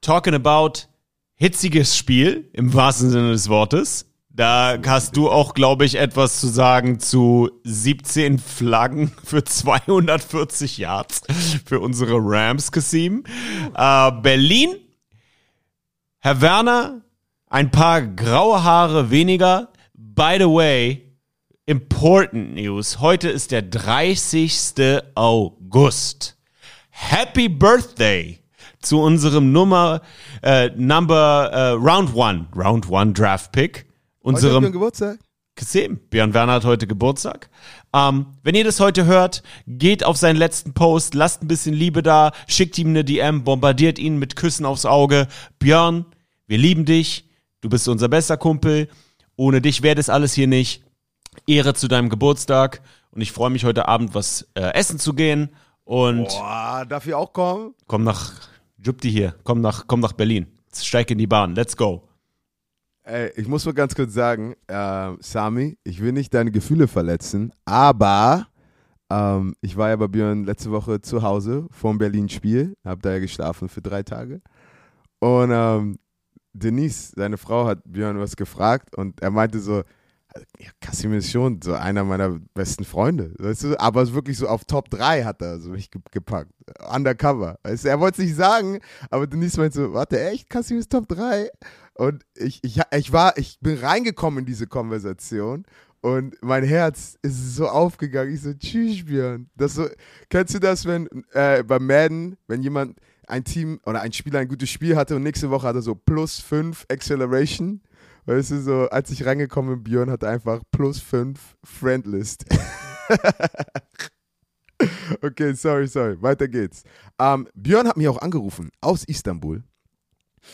Talking about hitziges Spiel im wahrsten Sinne des Wortes. Da hast du auch, glaube ich, etwas zu sagen zu 17 Flaggen für 240 Yards für unsere Rams, Kasim. Äh, Berlin, Herr Werner, ein paar graue Haare weniger. By the way, important news. Heute ist der 30. August. Happy Birthday zu unserem Nummer, äh, Number, äh, Round One, Round One Draft Pick. Heute Unserem mein Geburtstag? gesehen. Björn Werner hat heute Geburtstag. Ähm, wenn ihr das heute hört, geht auf seinen letzten Post, lasst ein bisschen Liebe da, schickt ihm eine DM, bombardiert ihn mit Küssen aufs Auge. Björn, wir lieben dich. Du bist unser bester Kumpel. Ohne dich wäre das alles hier nicht. Ehre zu deinem Geburtstag. Und ich freue mich heute Abend was äh, essen zu gehen. Und Boah, darf ich auch kommen? komm nach Jupti hier. Komm nach, komm nach Berlin. Steig in die Bahn. Let's go. Ey, ich muss mal ganz kurz sagen, äh, Sami, ich will nicht deine Gefühle verletzen, aber ähm, ich war ja bei Björn letzte Woche zu Hause vom Berlin-Spiel, hab da ja geschlafen für drei Tage. Und ähm, Denise, seine Frau, hat Björn was gefragt und er meinte so, ja, Kassim ist schon so einer meiner besten Freunde, weißt du? aber wirklich so auf Top 3 hat er so mich ge- gepackt, undercover. Weißt du? Er wollte es nicht sagen, aber Denise meinte so, warte, echt, Kassim ist Top 3? Und ich, ich, ich war, ich bin reingekommen in diese Konversation und mein Herz ist so aufgegangen. Ich so, tschüss, Björn. Das so, kennst du das, wenn äh, beim Madden, wenn jemand ein Team oder ein Spieler ein gutes Spiel hatte und nächste Woche hat er so plus 5 Acceleration? Weißt du, so, als ich reingekommen bin, Björn hatte einfach plus 5 Friendlist. okay, sorry, sorry. Weiter geht's. Ähm, Björn hat mich auch angerufen aus Istanbul.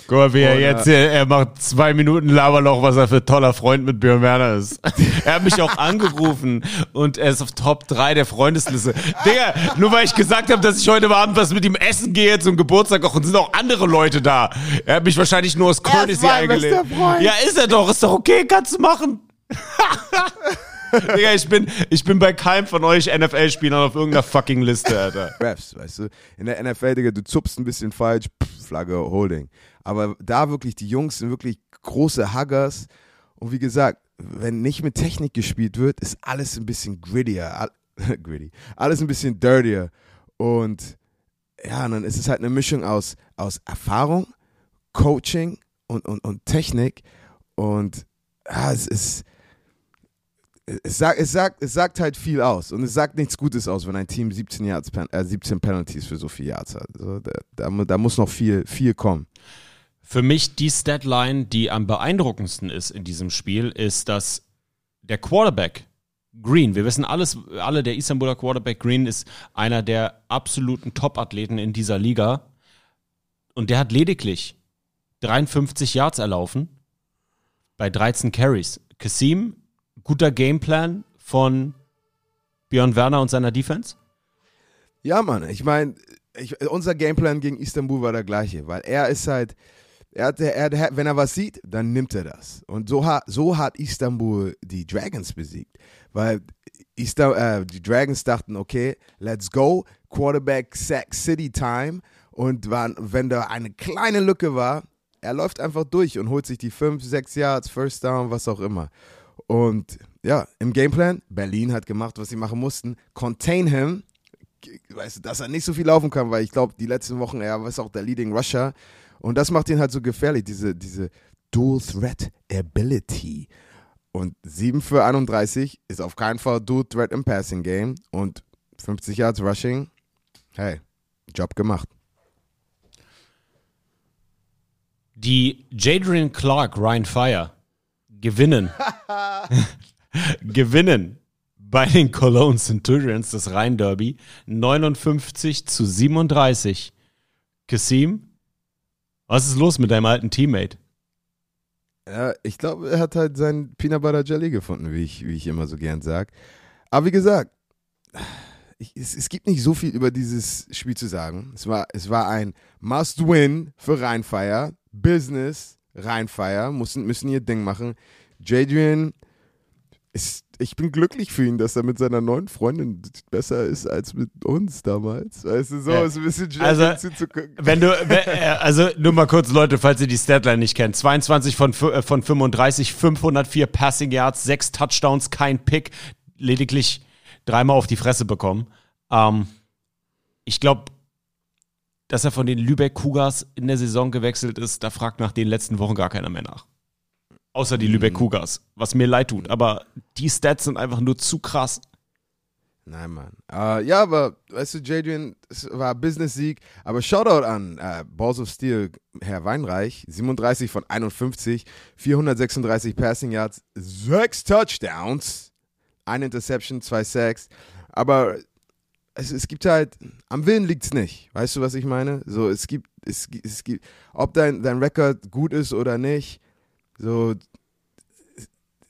Guck mal, wie er äh, jetzt, äh, er macht zwei Minuten Laberloch, was er für ein toller Freund mit Björn Werner ist. er hat mich auch angerufen und er ist auf Top 3 der Freundesliste. Digga, nur weil ich gesagt habe, dass ich heute Abend was mit ihm essen gehe zum Geburtstag auch und sind auch andere Leute da. Er hat mich wahrscheinlich nur aus Courtesy eingeladen. Freund. Ja, ist er doch, ist doch okay, kannst du machen. Digga, ich bin, ich bin bei keinem von euch NFL-Spielern auf irgendeiner fucking Liste, Alter. Refs, weißt du? In der NFL, Digga, du zupfst ein bisschen falsch, pff, Flagge, Holding. Aber da wirklich, die Jungs sind wirklich große Huggers. Und wie gesagt, wenn nicht mit Technik gespielt wird, ist alles ein bisschen grittier. All, gritty. Alles ein bisschen dirtier. Und ja, und dann ist es halt eine Mischung aus, aus Erfahrung, Coaching und, und, und Technik. Und ja, es ist. Es sagt, es, sagt, es sagt halt viel aus und es sagt nichts Gutes aus, wenn ein Team 17, Yards, äh, 17 Penalties für so viel Yards hat. Also da, da, da muss noch viel, viel kommen. Für mich die Statline, die am beeindruckendsten ist in diesem Spiel, ist, dass der Quarterback Green, wir wissen alles, alle, der Istanbuler Quarterback Green ist einer der absoluten Top-Athleten in dieser Liga. Und der hat lediglich 53 Yards erlaufen bei 13 Carries. Kasim, guter Gameplan von Björn Werner und seiner Defense? Ja, Mann, ich meine, unser Gameplan gegen Istanbul war der gleiche, weil er ist halt, er hat, er, hat- wenn er was sieht, dann nimmt er das. Und so hat, so hat Istanbul die Dragons besiegt. Weil Ista, äh, die Dragons dachten, okay, let's go, Quarterback Sack City Time. Und waren, wenn da eine kleine Lücke war, er läuft einfach durch und holt sich die 5, 6 Yards, First Down, was auch immer. Und ja, im Gameplan, Berlin hat gemacht, was sie machen mussten, contain him, weißt du, dass er nicht so viel laufen kann, weil ich glaube, die letzten Wochen, er ist auch der Leading Rusher. Und das macht ihn halt so gefährlich, diese, diese Dual Threat Ability. Und 7 für 31 ist auf keinen Fall Dual Threat im Passing Game. Und 50 Yards Rushing, hey, Job gemacht. Die Jadrian Clark, Ryan Fire gewinnen. gewinnen bei den Cologne Centurions das Rhein-Derby 59 zu 37. Kasim, was ist los mit deinem alten Teammate? Ja, ich glaube, er hat halt sein Peanut Butter Jelly gefunden, wie ich, wie ich immer so gern sage. Aber wie gesagt, ich, es, es gibt nicht so viel über dieses Spiel zu sagen. Es war, es war ein Must-Win für Rheinfire. Business, Rheinfire, müssen, müssen ihr Ding machen. Jadrian, ist, ich bin glücklich für ihn, dass er mit seiner neuen Freundin besser ist als mit uns damals. Weißt du, so Ja. ist ein bisschen Also, Jadrian zuzugucken. Wenn du, äh, also nur mal kurz, Leute, falls ihr die Statline nicht kennt. 22 von, äh, von 35, 504 Passing Yards, 6 Touchdowns, kein Pick, lediglich dreimal auf die Fresse bekommen. Ähm, ich glaube, dass er von den Lübeck Cougars in der Saison gewechselt ist, da fragt nach den letzten Wochen gar keiner mehr nach. Außer die Lübeck Cougars, was mir leid tut. Aber die Stats sind einfach nur zu krass. Nein, Mann. Äh, ja, aber weißt du, Jadrian, es war Business-Sieg, aber Shoutout an äh, Balls of Steel, Herr Weinreich, 37 von 51, 436 Passing Yards, 6 Touchdowns, eine Interception, zwei Sacks, aber es, es gibt halt, am Willen liegt es nicht, weißt du, was ich meine? So, es gibt, es, es gibt, ob dein, dein Rekord gut ist oder nicht, so,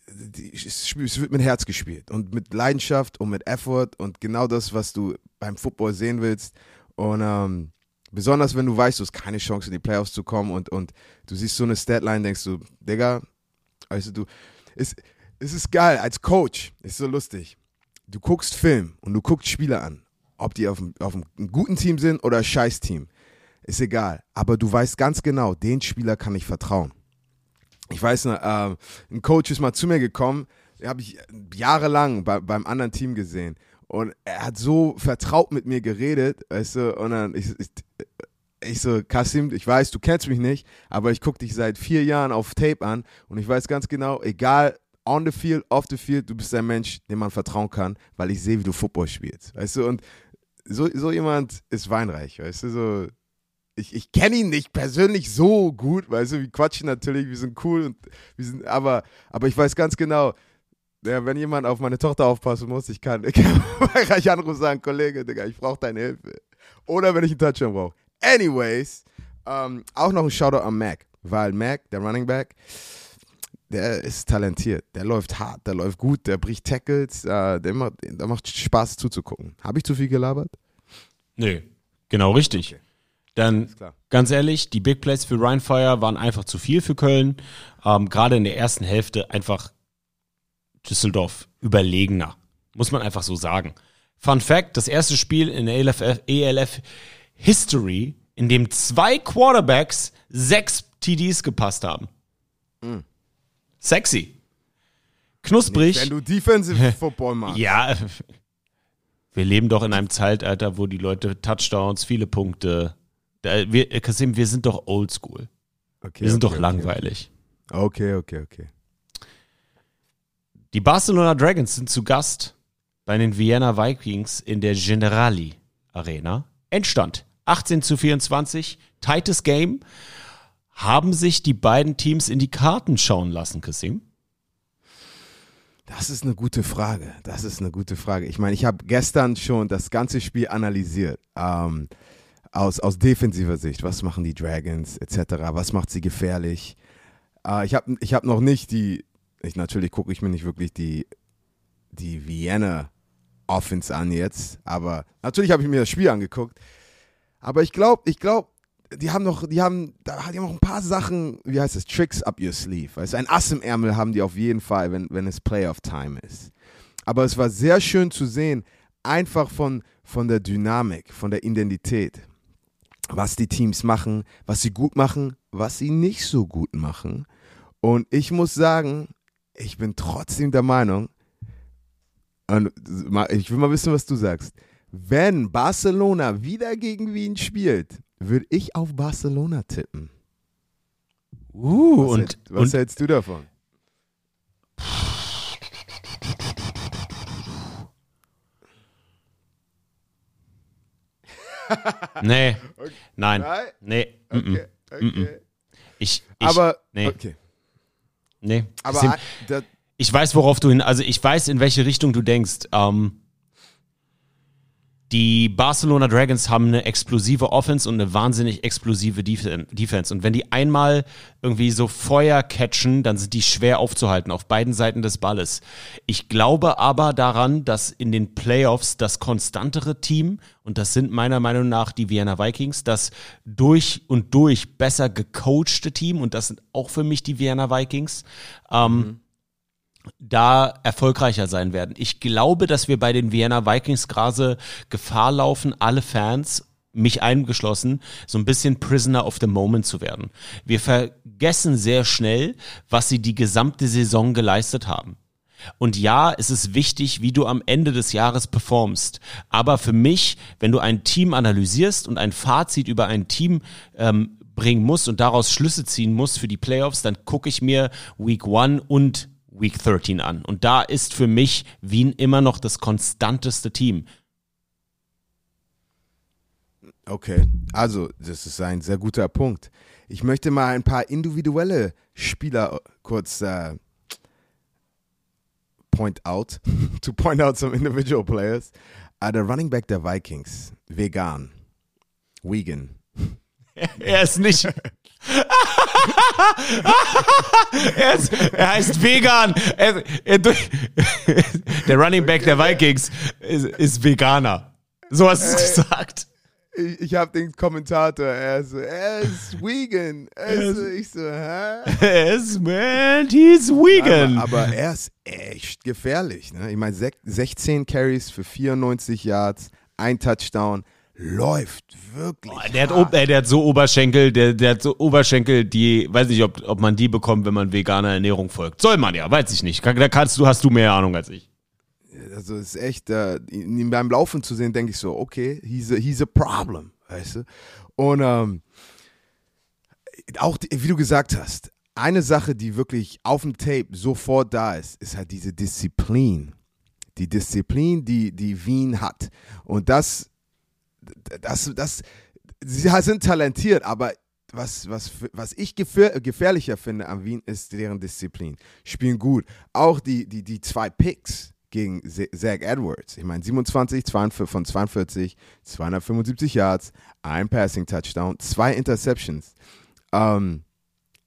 die, es, es wird mit Herz gespielt und mit Leidenschaft und mit Effort und genau das, was du beim Football sehen willst. Und ähm, besonders wenn du weißt, du hast keine Chance in die Playoffs zu kommen und, und du siehst so eine Statline, denkst du, Digga, weißt du, du, es, es ist geil, als Coach, ist so lustig. Du guckst Film und du guckst Spieler an, ob die auf, einem- auf einem guten Team sind oder scheiß Team. Ist egal. Aber du weißt ganz genau, den Spieler kann ich vertrauen ich weiß ähm, ein Coach ist mal zu mir gekommen, habe ich jahrelang bei, beim anderen Team gesehen. Und er hat so vertraut mit mir geredet, weißt du, und dann ich, ich, ich so, Kasim, ich weiß, du kennst mich nicht, aber ich gucke dich seit vier Jahren auf Tape an und ich weiß ganz genau, egal on the field, off the field, du bist ein Mensch, dem man vertrauen kann, weil ich sehe, wie du Football spielst, weißt du, und so, so jemand ist weinreich, weißt du, so, ich, ich kenne ihn nicht persönlich so gut, weißt du, wir quatschen natürlich, wir sind cool und wir sind, aber, aber ich weiß ganz genau, ja, wenn jemand auf meine Tochter aufpassen muss, ich kann, ich kann reich anrufen sagen, Kollege, Digga, ich brauche deine Hilfe. Oder wenn ich einen Touchdown brauche. Anyways, ähm, auch noch ein Shoutout an Mac, weil Mac, der Running Back, der ist talentiert, der läuft hart, der läuft gut, der bricht Tackles, äh, der, macht, der macht Spaß zuzugucken. Habe ich zu viel gelabert? Nee, genau richtig. Dann, klar. ganz ehrlich, die Big Plays für Rheinfire waren einfach zu viel für Köln. Ähm, Gerade in der ersten Hälfte einfach Düsseldorf überlegener. Muss man einfach so sagen. Fun Fact: Das erste Spiel in der ELF, ELF History, in dem zwei Quarterbacks sechs TDs gepasst haben. Sexy. Knusprig. Wenn du Defensive Football machst. Ja, wir leben doch in einem Zeitalter, wo die Leute Touchdowns, viele Punkte. Da, wir, äh, Kasim, wir sind doch oldschool. Okay, Wir sind okay, doch langweilig. Okay, okay, okay. Die Barcelona Dragons sind zu Gast bei den Vienna Vikings in der Generali Arena. Endstand 18 zu 24, tightes Game. Haben sich die beiden Teams in die Karten schauen lassen, Kasim? Das ist eine gute Frage. Das ist eine gute Frage. Ich meine, ich habe gestern schon das ganze Spiel analysiert. Ähm, aus, aus defensiver Sicht. Was machen die Dragons etc.? Was macht sie gefährlich? Äh, ich habe ich hab noch nicht die, ich, natürlich gucke ich mir nicht wirklich die, die Vienna Offense an jetzt, aber natürlich habe ich mir das Spiel angeguckt. Aber ich glaube, ich glaube, die haben noch, die haben, die haben noch ein paar Sachen, wie heißt das, Tricks up your sleeve. Weißt, ein Ass im Ärmel haben die auf jeden Fall, wenn, wenn es Playoff-Time ist. Aber es war sehr schön zu sehen, einfach von, von der Dynamik, von der Identität, was die Teams machen, was sie gut machen, was sie nicht so gut machen. Und ich muss sagen, ich bin trotzdem der Meinung, ich will mal wissen, was du sagst. Wenn Barcelona wieder gegen Wien spielt, würde ich auf Barcelona tippen. Uh, Was, und, hält, was und hältst du davon? nee, nein, Nein? nee. Okay, okay. ich, ich, Aber, nee. okay. nee. Aber da, ich weiß, worauf du hin, also ich weiß, in welche Richtung du denkst. Ähm, die Barcelona Dragons haben eine explosive Offense und eine wahnsinnig explosive Defen- Defense. Und wenn die einmal irgendwie so Feuer catchen, dann sind die schwer aufzuhalten auf beiden Seiten des Balles. Ich glaube aber daran, dass in den Playoffs das konstantere Team, und das sind meiner Meinung nach die Vienna Vikings, das durch und durch besser gecoachte Team, und das sind auch für mich die Vienna Vikings, ähm, da erfolgreicher sein werden. Ich glaube, dass wir bei den Vienna Vikings gerade Gefahr laufen, alle Fans, mich eingeschlossen, so ein bisschen Prisoner of the Moment zu werden. Wir vergessen sehr schnell, was sie die gesamte Saison geleistet haben. Und ja, es ist wichtig, wie du am Ende des Jahres performst. Aber für mich, wenn du ein Team analysierst und ein Fazit über ein Team ähm, bringen musst und daraus Schlüsse ziehen musst für die Playoffs, dann gucke ich mir Week 1 und Week 13 an. Und da ist für mich Wien immer noch das konstanteste Team. okay, also das ist ein sehr guter Punkt. Ich möchte mal ein paar individuelle Spieler kurz äh, point out, to point out some individual players. Uh, der Running Back der Vikings, vegan, vegan. Er ist nicht. er, ist, er heißt Vegan. Er, er, der Running Back der Vikings ist, ist Veganer. So hast du es gesagt. Ich, ich habe den Kommentator, er ist so, er ist vegan. Er so, ich so, hä? Er ist, man, he's vegan. Aber, aber er ist echt gefährlich. Ne? Ich meine, sech- 16 Carries für 94 Yards, ein Touchdown, läuft wirklich. der, hat, äh, der hat so Oberschenkel, der, der hat so Oberschenkel, die, weiß nicht, ob, ob man die bekommt, wenn man veganer Ernährung folgt. Soll man ja, weiß ich nicht. Da kannst du, hast du mehr Ahnung als ich. Also ist echt, äh, ihn beim Laufen zu sehen, denke ich so, okay, he's a, he's a problem, weißt du? Und ähm, auch, die, wie du gesagt hast, eine Sache, die wirklich auf dem Tape sofort da ist, ist halt diese Disziplin. Die Disziplin, die, die Wien hat. Und das, das, das, sie sind talentiert, aber was, was, was ich gefähr, gefährlicher finde an Wien ist deren Disziplin. Spielen gut. Auch die, die, die zwei Picks gegen Zach Edwards. Ich meine, 27 42 von 42, 275 Yards, ein Passing Touchdown, zwei Interceptions. Ähm,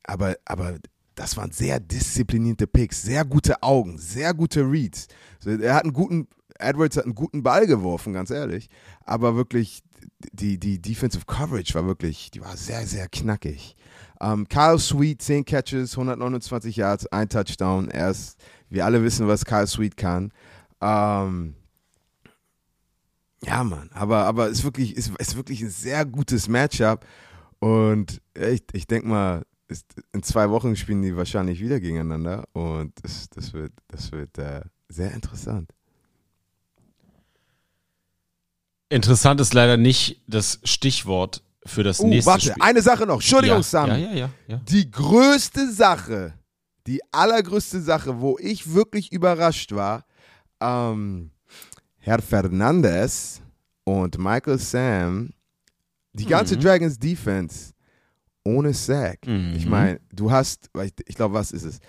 aber, aber das waren sehr disziplinierte Picks, sehr gute Augen, sehr gute Reads. So, er hat einen guten, Edwards hat einen guten Ball geworfen, ganz ehrlich. Aber wirklich, die, die Defensive Coverage war wirklich, die war sehr, sehr knackig. Ähm, Kyle Sweet, 10 Catches, 129 Yards, ein Touchdown. Er ist, wir alle wissen, was Kyle Sweet kann. Ähm, ja, Mann, aber, aber es ist wirklich, ist, ist wirklich ein sehr gutes Matchup. Und ich, ich denke mal, ist, in zwei Wochen spielen die wahrscheinlich wieder gegeneinander. Und das, das wird, das wird äh, sehr interessant. Interessant ist leider nicht das Stichwort für das Uh, nächste warte, Spiel. eine Sache noch. Entschuldigung, ja, Sam. ja, ja, ja. Die größte Sache, die allergrößte Sache, wo ich wirklich überrascht war, ähm, Herr Fernandez und Michael Sam, die ganze Mhm. Dragons Defense ohne Sack. Ich meine, du hast, ich glaube, was ist es?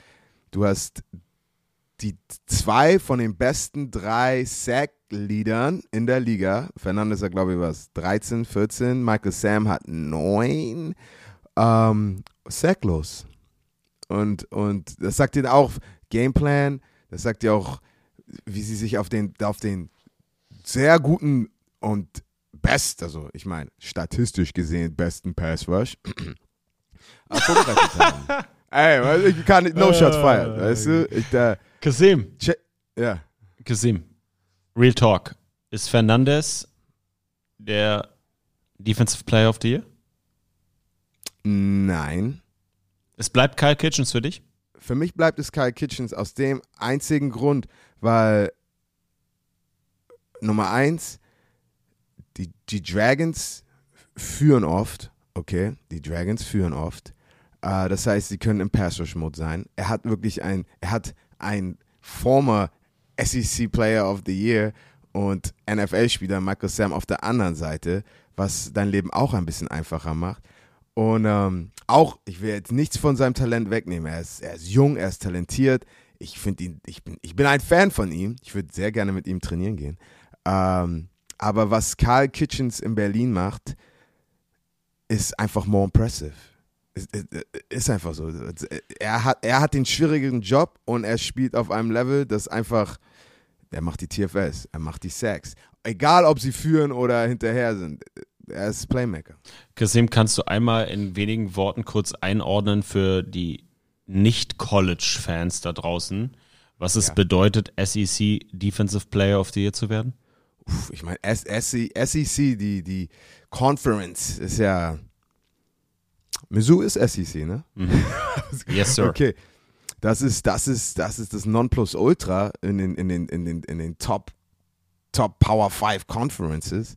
Du hast die zwei von den besten drei Sack-Leadern in der Liga. Fernandes hat, glaube ich, was, 13, 14. Michael Sam hat 9. Ähm, sacklos. Und, und das sagt dir auch Gameplan, das sagt dir auch, wie sie sich auf den, auf den sehr guten und best, also ich meine, statistisch gesehen besten Pass Rush äh, vorbereitet haben. Ey, ich kann nicht, no shots fired, weißt du? Ich, da, Kasim, check, ja. Kasim, Real Talk. Ist Fernandes der Defensive Player of the Year? Nein. Es bleibt Kyle Kitchens für dich? Für mich bleibt es Kyle Kitchens aus dem einzigen Grund, weil Nummer eins, die, die Dragons führen oft, okay, die Dragons führen oft. Äh, das heißt, sie können im Pass Rush Mode sein. Er hat wirklich ein, er hat ein former SEC Player of the Year und NFL-Spieler Michael Sam auf der anderen Seite, was dein Leben auch ein bisschen einfacher macht. Und ähm, auch, ich will jetzt nichts von seinem Talent wegnehmen. Er ist, er ist jung, er ist talentiert. Ich finde ihn, ich bin, ich bin ein Fan von ihm. Ich würde sehr gerne mit ihm trainieren gehen. Ähm, aber was Carl Kitchens in Berlin macht, ist einfach more impressive. Ist, einfach so. Er hat, er hat den schwierigen Job und er spielt auf einem Level, das einfach, er macht die TFS, er macht die Sacks. Egal, ob sie führen oder hinterher sind. Er ist Playmaker. Kasim, kannst du einmal in wenigen Worten kurz einordnen für die Nicht-College-Fans da draußen, was es Ja. bedeutet, SEC Defensive Player of the Year zu werden? Puh, ich meine, SEC, SEC, die, die Conference ist ja. Mizzou ist SEC, ne? Yes, sir. Okay. Das ist, das ist, das ist das Nonplusultra in den, in den, in den, in den Top, Top Power 5 Conferences.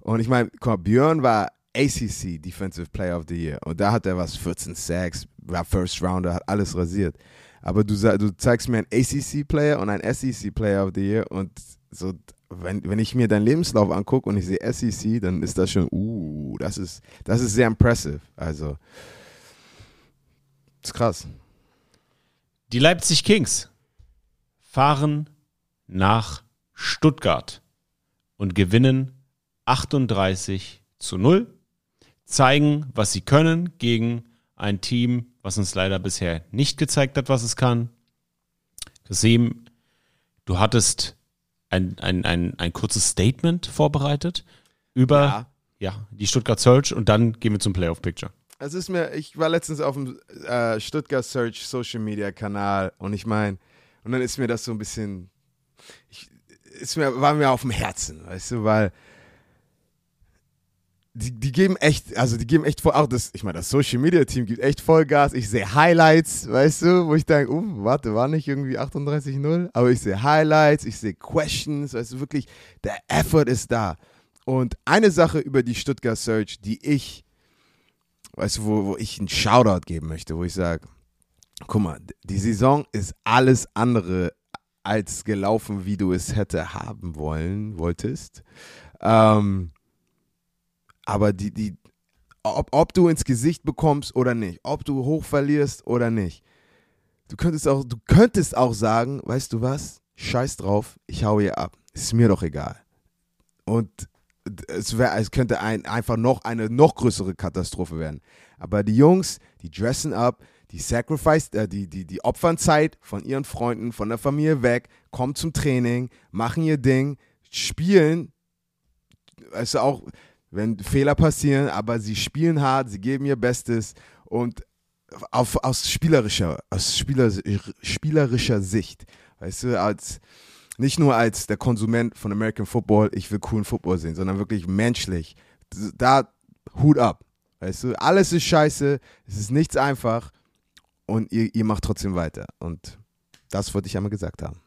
Und ich meine, Björn war ACC Defensive Player of the Year. Und da hat er was, 14 Sacks, war First Rounder, hat alles rasiert. Aber du, du zeigst mir einen ACC-Player und einen SEC Player of the Year und so, wenn, wenn ich mir deinen Lebenslauf angucke und ich sehe SEC, dann ist das schon, uh, das ist, das ist sehr impressive. Also, ist krass. Die Leipzig Kings fahren nach Stuttgart und gewinnen 38 zu 0, zeigen, was sie können gegen ein Team, was uns leider bisher nicht gezeigt hat, was es kann. Kasim, du hattest ein, ein, ein, ein kurzes Statement vorbereitet über Ja. ja. die Stuttgart Search und dann gehen wir zum Playoff Picture. Es ist mir, ich war letztens auf dem äh, Stuttgart Search Social Media Kanal und ich meine, und dann ist mir das so ein bisschen, ich, ist mir, war mir auf dem Herzen, weißt du, weil die, die geben echt, also die geben echt voll, auch das, ich meine, das Social Media Team gibt echt Vollgas. Ich sehe Highlights, weißt du, wo ich denke, uh, warte, war nicht irgendwie 38-0, aber ich sehe Highlights, ich sehe Questions, weißt du, wirklich, der Effort ist da. Und eine Sache über die Stuttgart Search, die ich weißt du, wo, wo ich einen Shoutout geben möchte, wo ich sage, guck mal, die Saison ist alles andere als gelaufen, wie du es hätte haben wollen, wolltest. Ähm, aber die, die, ob, ob du ins Gesicht bekommst oder nicht, ob du hoch verlierst oder nicht, du könntest auch, du könntest auch sagen, weißt du was, scheiß drauf, ich hau hier ab, ist mir doch egal. Und es, wär, es könnte ein, einfach noch eine noch größere Katastrophe werden. Aber die Jungs, die dressen up, die sacrifice, äh, die, die, die opfern Zeit von ihren Freunden, von der Familie weg, kommen zum Training, machen ihr Ding, spielen, du auch, wenn Fehler passieren, aber sie spielen hart, sie geben ihr Bestes und auf, aus spielerischer, aus Spieler, spielerischer Sicht, weißt du, als nicht nur als der Konsument von American Football, ich will coolen Football sehen, sondern wirklich menschlich. Da Hut ab. Weißt du, alles ist scheiße, es ist nichts einfach und ihr, ihr macht trotzdem weiter. Und das wollte ich einmal gesagt haben.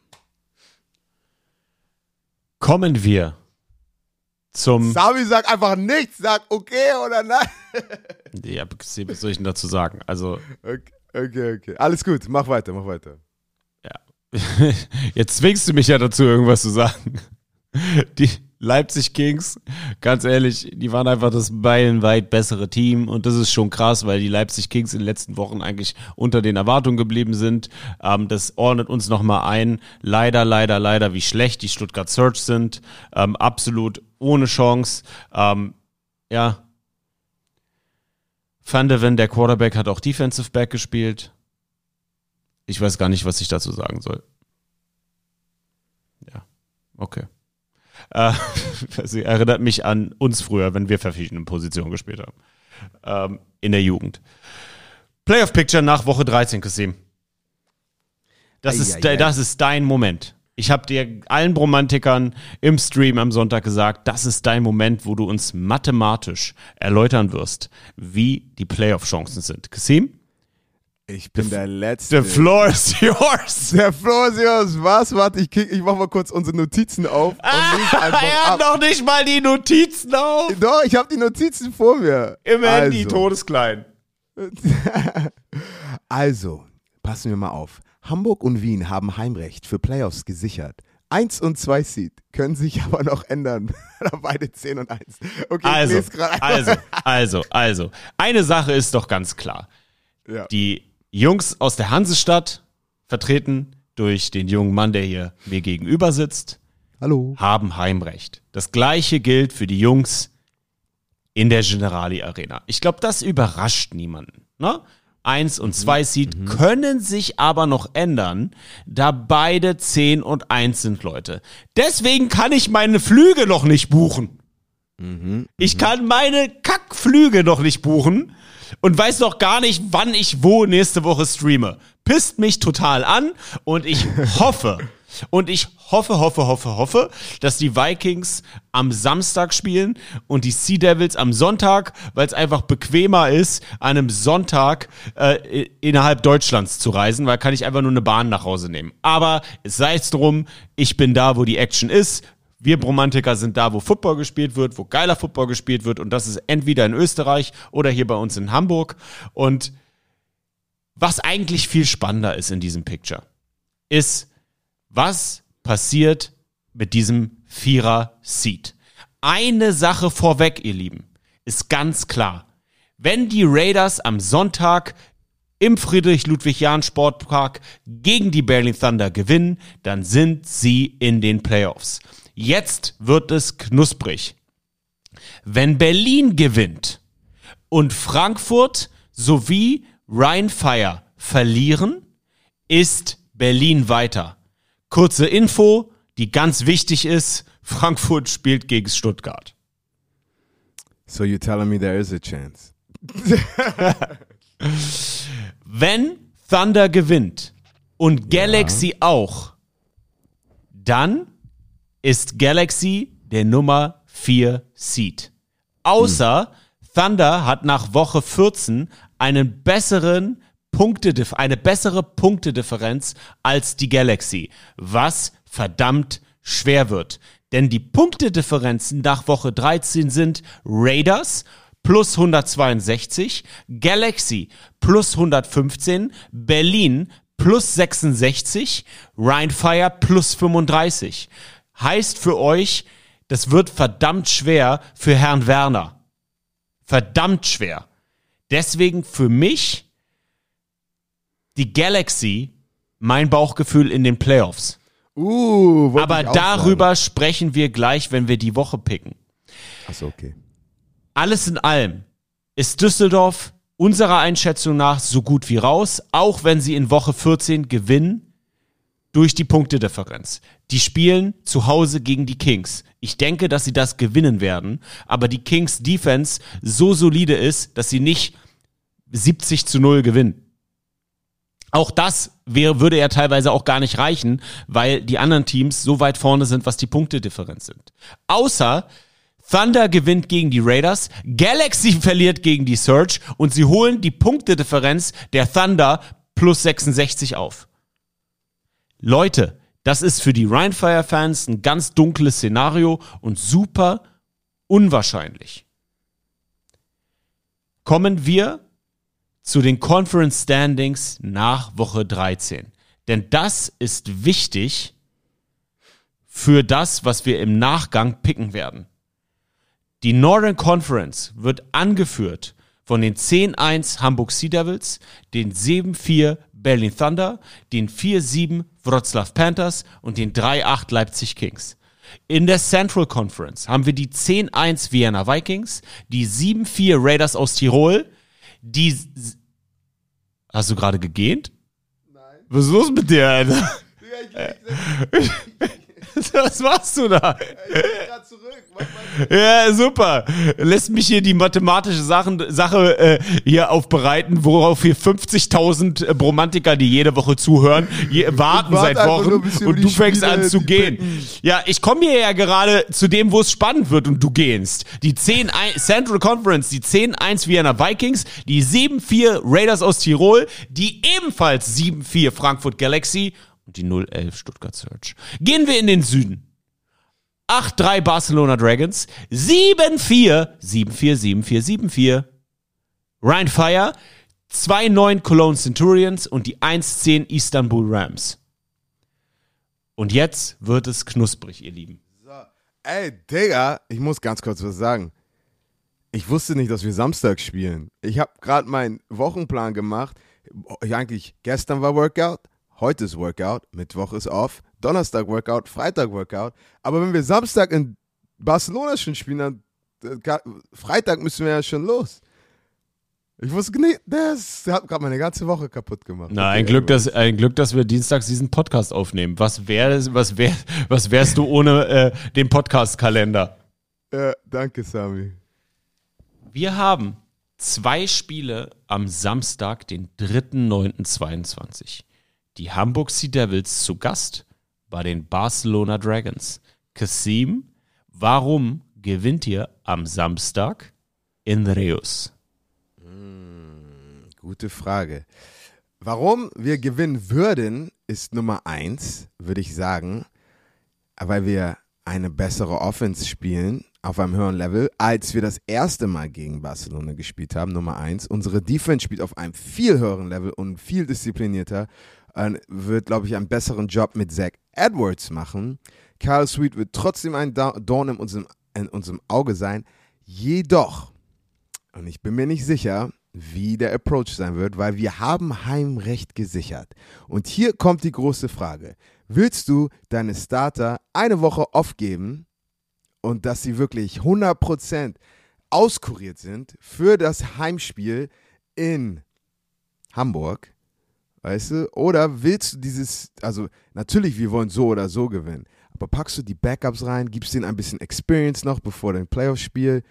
Kommen wir zum. Sami sagt einfach nichts, sagt okay oder nein. Ja, was soll ich denn dazu sagen? Also, Okay, okay, okay. Alles gut, mach weiter, mach weiter. Jetzt zwingst du mich ja dazu, irgendwas zu sagen. Die, Leipzig Kings, ganz ehrlich, die waren einfach das meilenweit bessere Team und das ist schon krass, weil die Leipzig Kings in den letzten Wochen eigentlich unter den Erwartungen geblieben sind. Ähm, das ordnet uns nochmal ein. Leider, leider, leider, wie schlecht die Stuttgart Search sind. Ähm, absolut ohne Chance. Ähm, ja. Van de Ven, der Quarterback, hat auch Defensive Back gespielt. Ich weiß gar nicht, was ich dazu sagen soll. Ja, okay. Äh, sie erinnert mich an uns früher, wenn wir verschiedene Positionen gespielt haben. Ähm, in der Jugend. Playoff Picture nach Woche 13, Kasim. Das, ist, das ist dein Moment. Ich habe dir allen Bromantikern im Stream am Sonntag gesagt, das ist dein Moment, wo du uns mathematisch erläutern wirst, wie die Playoff-Chancen sind. Kasim, Ich bin der Letzte. the floor is yours. Der Flo ist yours. Was? Warte, ich, kick, ich mach mal kurz unsere Notizen auf. Einfach er hat noch nicht mal die Notizen auf. Doch, ich habe die Notizen vor mir. Im Handy, also, todesklein. also, passen wir mal auf. Hamburg und Wien haben Heimrecht für Playoffs gesichert. Eins und zwei Seed können sich aber noch ändern. Beide 10 und 1. Okay, Also, also, also, also. Eine Sache ist doch ganz klar. Ja. Die Jungs aus der Hansestadt, vertreten durch den jungen Mann, der hier mir gegenüber sitzt, Hallo. haben Heimrecht. Das gleiche gilt für die Jungs in der Generali Arena. Ich glaube, das überrascht niemanden. Ne? Eins und zwei Seed können sich aber noch ändern, da beide 10 und 1 sind, Leute. Deswegen kann ich meine Flüge noch nicht buchen. Ich kann meine Kackflüge noch nicht buchen und weiß noch gar nicht, wann ich wo nächste Woche streame. Pisst mich total an und ich hoffe, und ich hoffe, hoffe, hoffe, hoffe, dass die Vikings am Samstag spielen und die Sea Devils am Sonntag, weil es einfach bequemer ist, an einem Sonntag äh, innerhalb Deutschlands zu reisen, weil kann ich einfach nur eine Bahn nach Hause nehmen. Aber es sei es drum, ich bin da, wo die Action ist. Wir Bromantiker sind da, wo Football gespielt wird, wo geiler Football gespielt wird. Und das ist entweder in Österreich oder hier bei uns in Hamburg. Und was eigentlich viel spannender ist in diesem Picture, ist, was passiert mit diesem Vierer-Seed. Eine Sache vorweg, ihr Lieben, ist ganz klar. Wenn die Raiders am Sonntag im Friedrich-Ludwig-Jahn-Sportpark gegen die Berlin Thunder gewinnen, dann sind sie in den Playoffs. Jetzt wird es knusprig. Wenn Berlin gewinnt und Frankfurt sowie Rheinfire verlieren, ist Berlin weiter. Kurze Info, die ganz wichtig ist, Frankfurt spielt gegen Stuttgart. So you're telling me there is a chance. Wenn Thunder gewinnt und Galaxy auch, dann ist Galaxy der Nummer 4 Seed. Außer Thunder hat nach Woche 14 einen besseren Punktedif eine bessere Punktedifferenz als die Galaxy, was verdammt schwer wird. Denn die Punktedifferenzen nach Woche 13 sind Raiders plus 162, Galaxy plus 115, Berlin plus 66, Rheinfire plus 35. Heißt für euch, das wird verdammt schwer für Herrn Werner. Verdammt schwer. Deswegen für mich die Galaxy mein Bauchgefühl in den Playoffs. Uh, Aber darüber sprechen wir gleich, wenn wir die Woche picken. Achso, okay. Alles in allem ist Düsseldorf unserer Einschätzung nach so gut wie raus, auch wenn sie in Woche 14 gewinnen durch die Punktedifferenz. Die spielen zu Hause gegen die Kings. Ich denke, dass sie das gewinnen werden, aber die Kings Defense so solide ist, dass sie nicht 70 zu 0 gewinnen. Auch das wäre, würde ja teilweise auch gar nicht reichen, weil die anderen Teams so weit vorne sind, was die Punktedifferenz sind. Außer Thunder gewinnt gegen die Raiders, Galaxy verliert gegen die Surge und sie holen die Punktedifferenz der Thunder plus 66 auf. Leute, das ist für die Rheinfire-Fans ein ganz dunkles Szenario und super unwahrscheinlich. Kommen wir zu den Conference Standings nach Woche 13. Denn das ist wichtig für das, was wir im Nachgang picken werden. Die Northern Conference wird angeführt von den 10-1 Hamburg Sea Devils, den 7-4 Berlin Thunder, den 4-7 Wroclaw Panthers und den 3-8 Leipzig Kings. In der Central Conference haben wir die 10-1 Vienna Vikings, die 7-4 Raiders aus Tirol, die... Hast du gerade gegähnt? Nein. Was ist los mit dir, Alter? Was machst du da? Ich bin gerade zurück. Ja, super. Lässt mich hier die mathematische Sachen, Sache äh, hier aufbereiten, worauf hier 50.000 äh, Bromantiker, die jede Woche zuhören, je, warten warte seit Wochen und du fängst Spiele, an zu gehen. picken. Ja, ich komme hier ja gerade zu dem, wo es spannend wird und du gehst. Die 10 Central Conference, die 10-1 Vienna Vikings, die 7-4 Raiders aus Tirol, die ebenfalls 7-4 Frankfurt Galaxy und die 0-11 Stuttgart Search. Gehen wir in den Süden. 8-3 Barcelona Dragons, 7-4, 7-4, 7-4, 7-4 Ryan Fire, 2-9 Cologne Centurions und die 1-10 Istanbul Rams. Und jetzt wird es knusprig, ihr Lieben. Ey, Digga, ich muss ganz kurz was sagen. Ich wusste nicht, dass wir Samstag spielen. Ich habe gerade meinen Wochenplan gemacht. Ich eigentlich gestern war Workout, heute ist Workout, Mittwoch ist off, Donnerstag Workout, Freitag Workout. Aber wenn wir Samstag in Barcelona schon spielen, dann äh, Freitag müssen wir ja schon los. Ich wusste nicht, das hat gerade meine ganze Woche kaputt gemacht. Na, ein Glück, dass, ein Glück, dass wir dienstags diesen Podcast aufnehmen. Was, wär, was, wär, was wärst du ohne äh, den Podcast-Kalender? Ja, danke, Sami. Wir haben zwei Spiele am Samstag, den 3.9.22. Die Hamburg Sea Devils zu Gast bei den Barcelona Dragons. Kasim, warum gewinnt ihr am Samstag in Reus? Gute Frage. Warum wir gewinnen würden, ist Nummer eins, würde ich sagen, weil wir eine bessere Offense spielen auf einem höheren Level, als wir das erste Mal gegen Barcelona gespielt haben. Nummer eins. Unsere Defense spielt auf einem viel höheren Level und viel disziplinierter. Wird, glaube ich, einen besseren Job mit Zach Edwards machen. Kyle Sweet wird trotzdem ein Dorn in unserem, in unserem Auge sein. Jedoch, und ich bin mir nicht sicher, wie der Approach sein wird, weil wir haben Heimrecht gesichert. Und hier kommt die große Frage. Willst du deine Starter eine Woche aufgeben und dass sie wirklich 100% auskuriert sind für das Heimspiel in Hamburg? Weißt du? Oder willst du dieses, also natürlich, wir wollen so oder so gewinnen, aber packst du die Backups rein, gibst denen ein bisschen Experience noch bevor dein Playoff-Spiel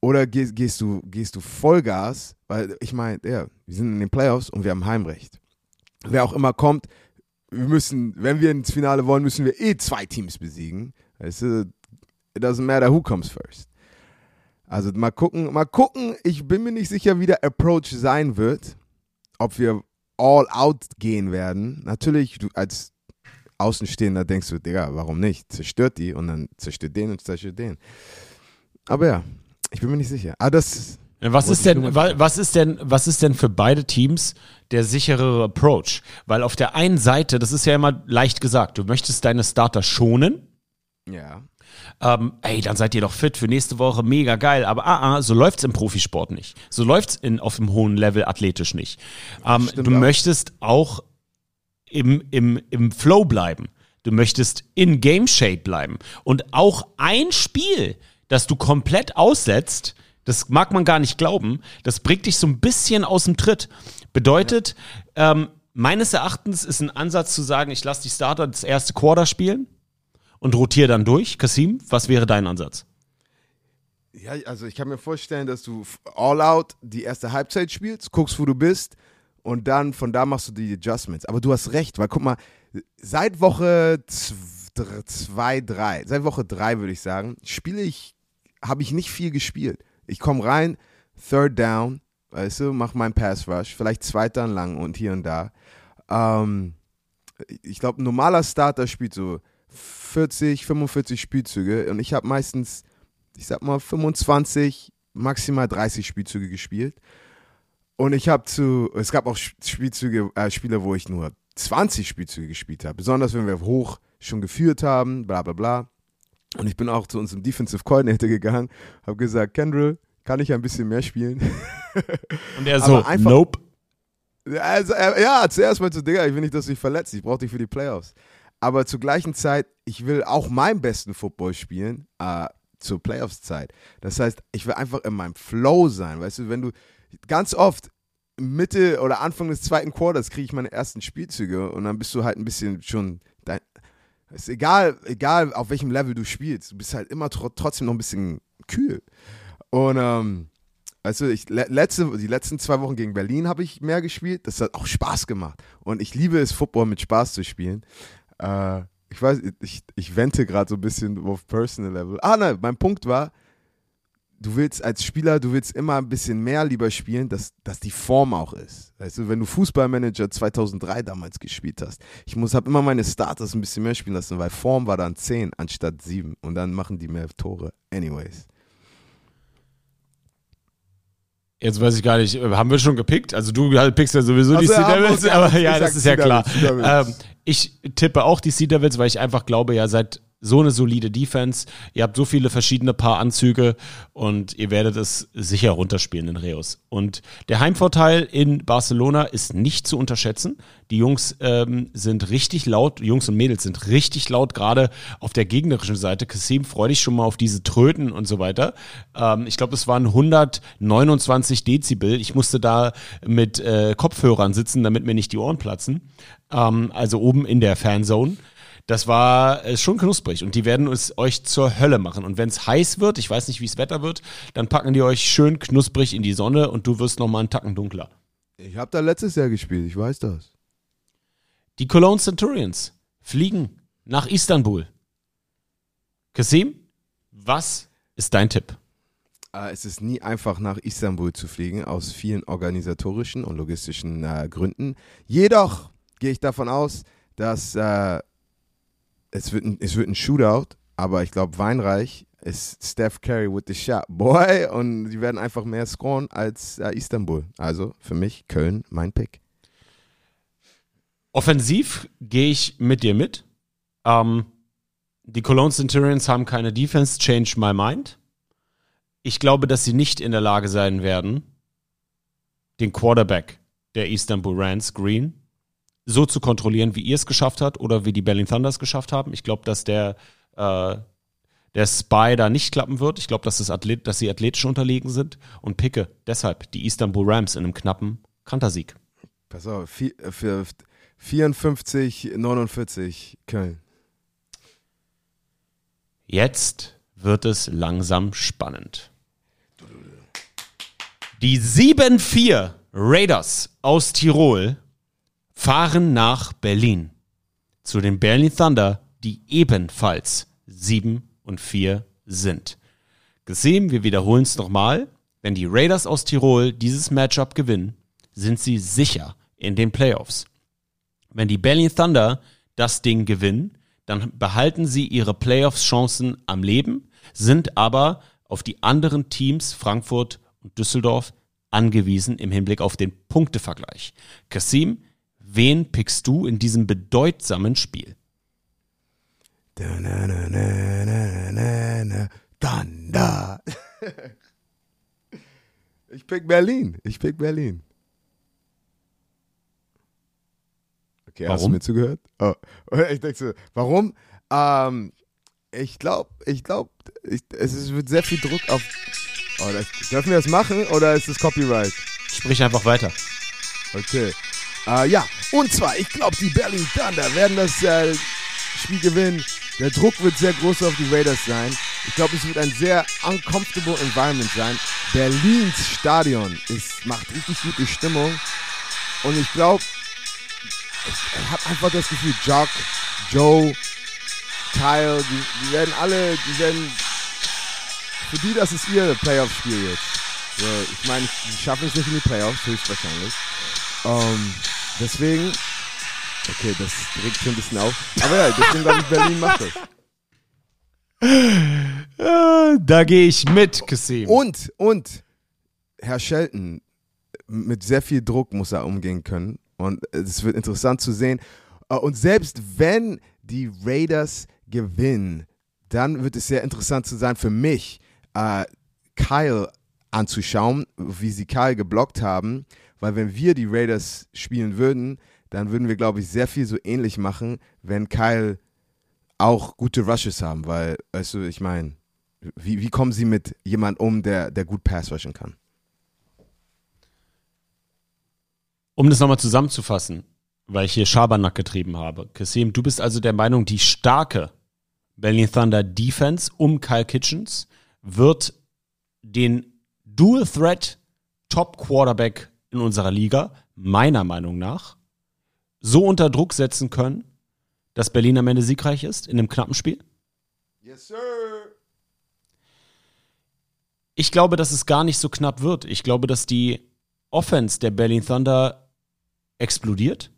oder gehst, gehst, du, gehst du Vollgas, weil ich meine, ja, wir sind in den Playoffs und wir haben Heimrecht. Wer auch immer kommt, wir müssen, wenn wir ins Finale wollen, müssen wir eh zwei Teams besiegen. Weißt du, it doesn't matter who comes first. Also mal gucken, mal gucken, ich bin mir nicht sicher, wie der Approach sein wird. Ob wir all out gehen werden. Natürlich, du als Außenstehender denkst du, Digga, warum nicht? Zerstört die und dann zerstört den und zerstört den. Aber ja, ich bin mir nicht sicher. Ah, das. Was ist denn, was ist denn, was ist denn für beide Teams der sicherere Approach? Weil auf der einen Seite, das ist ja immer leicht gesagt, du möchtest deine Starter schonen. Ja. Ähm, ey, dann seid ihr doch fit für nächste Woche, mega geil. Aber ah, ah, so läuft's im Profisport nicht. So läuft's in, auf dem hohen Level athletisch nicht. Ähm, du auch. möchtest auch im, im, im Flow bleiben. Du möchtest in Game Shape bleiben. Und auch ein Spiel, das du komplett aussetzt, das mag man gar nicht glauben, das bringt dich so ein bisschen aus dem Tritt. Bedeutet, ähm, meines Erachtens ist ein Ansatz zu sagen, ich lasse die Starter das erste Quarter spielen und rotiere dann durch. Kasim, was wäre dein Ansatz? Ja, also ich kann mir vorstellen, dass du all out die erste Halbzeit spielst, guckst, wo du bist und dann von da machst du die Adjustments. Aber du hast recht, weil guck mal, seit Woche 2, 3, seit Woche 3 würde ich sagen, spiele ich, habe ich nicht viel gespielt. Ich komme rein, Third Down, weißt du, mach meinen Pass Rush, vielleicht zweiter lang und hier und da. Ähm, ich glaube, ein normaler Starter spielt so 40, 45 Spielzüge und ich habe meistens ich sag mal 25, maximal 30 Spielzüge gespielt. Und ich habe zu, es gab auch Spielzüge, äh, Spiele, wo ich nur 20 Spielzüge gespielt habe. Besonders wenn wir hoch schon geführt haben, bla bla bla. Und ich bin auch zu unserem Defensive Coordinator gegangen, habe gesagt, Kendrill, kann ich ein bisschen mehr spielen? Und er so, einfach- nope. Also, ja, zuerst mal zu Digga, ich will nicht, dass du dich verletzt. Ich brauche dich für die Playoffs. Aber zur gleichen Zeit, ich will auch meinen besten Football spielen äh, zur Playoffs-Zeit. Das heißt, ich will einfach in meinem Flow sein. Weißt du, wenn du ganz oft Mitte oder Anfang des zweiten Quarters kriege ich meine ersten Spielzüge und dann bist du halt ein bisschen schon. Dein, ist egal, egal auf welchem Level du spielst, du bist halt immer tro trotzdem noch ein bisschen kühl. Und ähm, Weißt ich, le- letzte, die letzten zwei Wochen gegen Berlin habe ich mehr gespielt. Das hat auch Spaß gemacht. Und ich liebe es, Football mit Spaß zu spielen. Äh, ich weiß, ich, ich wente gerade so ein bisschen auf Personal Level. Ah, nein, mein Punkt war, du willst als Spieler, du willst immer ein bisschen mehr lieber spielen, dass, dass die Form auch ist. Weißt du, wenn du Fußballmanager 2003 damals gespielt hast, ich muss, habe immer meine Starters ein bisschen mehr spielen lassen, weil Form war dann 10 anstatt 7 und dann machen die mehr Tore. Anyways. Jetzt weiß ich gar nicht, äh, haben wir schon gepickt? Also du halt pickst ja sowieso die Also, Sea ja, Devils, okay, aber ja, das ist ja klar. Ähm, ich tippe auch die Sea Devils, weil ich einfach glaube, ja, seid so eine solide Defense, ihr habt so viele verschiedene Paar Anzüge und ihr werdet es sicher runterspielen in Reus. Und der Heimvorteil in Barcelona ist nicht zu unterschätzen. Die Jungs ähm, sind richtig laut, Jungs und Mädels sind richtig laut, gerade auf der gegnerischen Seite. Kassim, freu dich schon mal auf diese Tröten und so weiter. Ähm, ich glaube, es waren 129 Dezibel. Ich musste da mit äh, Kopfhörern sitzen, damit mir nicht die Ohren platzen. Ähm, also oben in der Fanzone. Das war äh, schon knusprig und die werden es euch zur Hölle machen. Und wenn es heiß wird, ich weiß nicht, wie es Wetter wird, dann packen die euch schön knusprig in die Sonne und du wirst nochmal einen Tacken dunkler. Ich habe da letztes Jahr gespielt, ich weiß das. Die Cologne Centurions fliegen nach Istanbul. Kasim, was ist dein Tipp? Äh, es ist nie einfach, nach Istanbul zu fliegen, aus vielen organisatorischen und logistischen äh, Gründen. Jedoch gehe ich davon aus, dass äh, es, wird ein, es wird ein Shootout, aber ich glaube, Weinreich ist Steph Curry with the shot, boy. Und die werden einfach mehr scoren als äh, Istanbul. Also für mich Köln mein Pick. Offensiv gehe ich mit dir mit. Ähm, die Cologne Centurions haben keine Defense, change my mind. Ich glaube, dass sie nicht in der Lage sein werden, den Quarterback der Istanbul Rams, Green, so zu kontrollieren, wie ihr es geschafft habt oder wie die Berlin Thunders geschafft haben. Ich glaube, dass der, äh, der Spy da nicht klappen wird. Ich glaube, dass, das Athlet, dass sie athletisch unterlegen sind und picke deshalb die Istanbul Rams in einem knappen Kantersieg. Pass auf, vi- äh, für 54, 49 Köln. Jetzt wird es langsam spannend. Die 7-4 Raiders aus Tirol fahren nach Berlin zu den Berlin Thunder, die ebenfalls 7 und 4 sind. Gesehen, wir wiederholen es nochmal. Wenn die Raiders aus Tirol dieses Matchup gewinnen, sind sie sicher in den Playoffs. Wenn die Berlin Thunder das Ding gewinnen, dann behalten sie ihre Playoffs-Chancen am Leben, sind aber auf die anderen Teams Frankfurt und Düsseldorf angewiesen im Hinblick auf den Punktevergleich. Kasim, wen pickst du in diesem bedeutsamen Spiel? Da, na, na, na, na, na, na, Thunder. Ich pick Berlin. Ich pick Berlin. Okay, hast du Warum? mir zugehört? Oh. Ich denke so, warum? Ähm, ich glaube, ich glaube, ich, es ist, wird sehr viel Druck auf. Oh, das, dürfen wir das machen oder ist das Copyright? Sprich einfach weiter. Okay. Äh, ja, und zwar, ich glaube, die Berlin Thunder werden das äh, Spiel gewinnen. Der Druck wird sehr groß auf die Raiders sein. Ich glaube, es wird ein sehr uncomfortable Environment sein. Berlins Stadion ist, macht richtig gute Stimmung. Und ich glaube, ich habe einfach das Gefühl, Jock, Joe, Kyle, die, die werden alle, die werden, für die, das ist ihr Playoff-Spiel jetzt. So, ich meine, die schaffen es nicht in die Playoffs, höchstwahrscheinlich. Ähm, deswegen, okay, das regt schon ein bisschen auf. Aber ja, deswegen glaube ich, Berlin macht das. Da gehe ich mit, Kasim. Und, und, Herr Shelton, mit sehr viel Druck muss er umgehen können. Und es wird interessant zu sehen. Äh, Und selbst wenn die Raiders gewinnen, dann wird es sehr interessant zu sein für mich, äh, Kyle anzuschauen, wie sie Kyle geblockt haben, weil wenn wir die Raiders spielen würden, dann würden wir, glaube ich, sehr viel so ähnlich machen, wenn Kyle auch gute Rushes haben, weil, weißt du, ich meine, wie, wie kommen sie mit jemand um, der, der gut Pass rushen kann? Um das nochmal zusammenzufassen, weil ich hier Schabernack getrieben habe. Kasim, du bist also der Meinung, die starke Berlin Thunder Defense um Kyle Kitchens wird den Dual Threat Top Quarterback in unserer Liga, meiner Meinung nach, so unter Druck setzen können, dass Berlin am Ende siegreich ist in einem knappen Spiel? Yes, sir. Ich glaube, dass es gar nicht so knapp wird. Ich glaube, dass die Offense der Berlin Thunder explodiert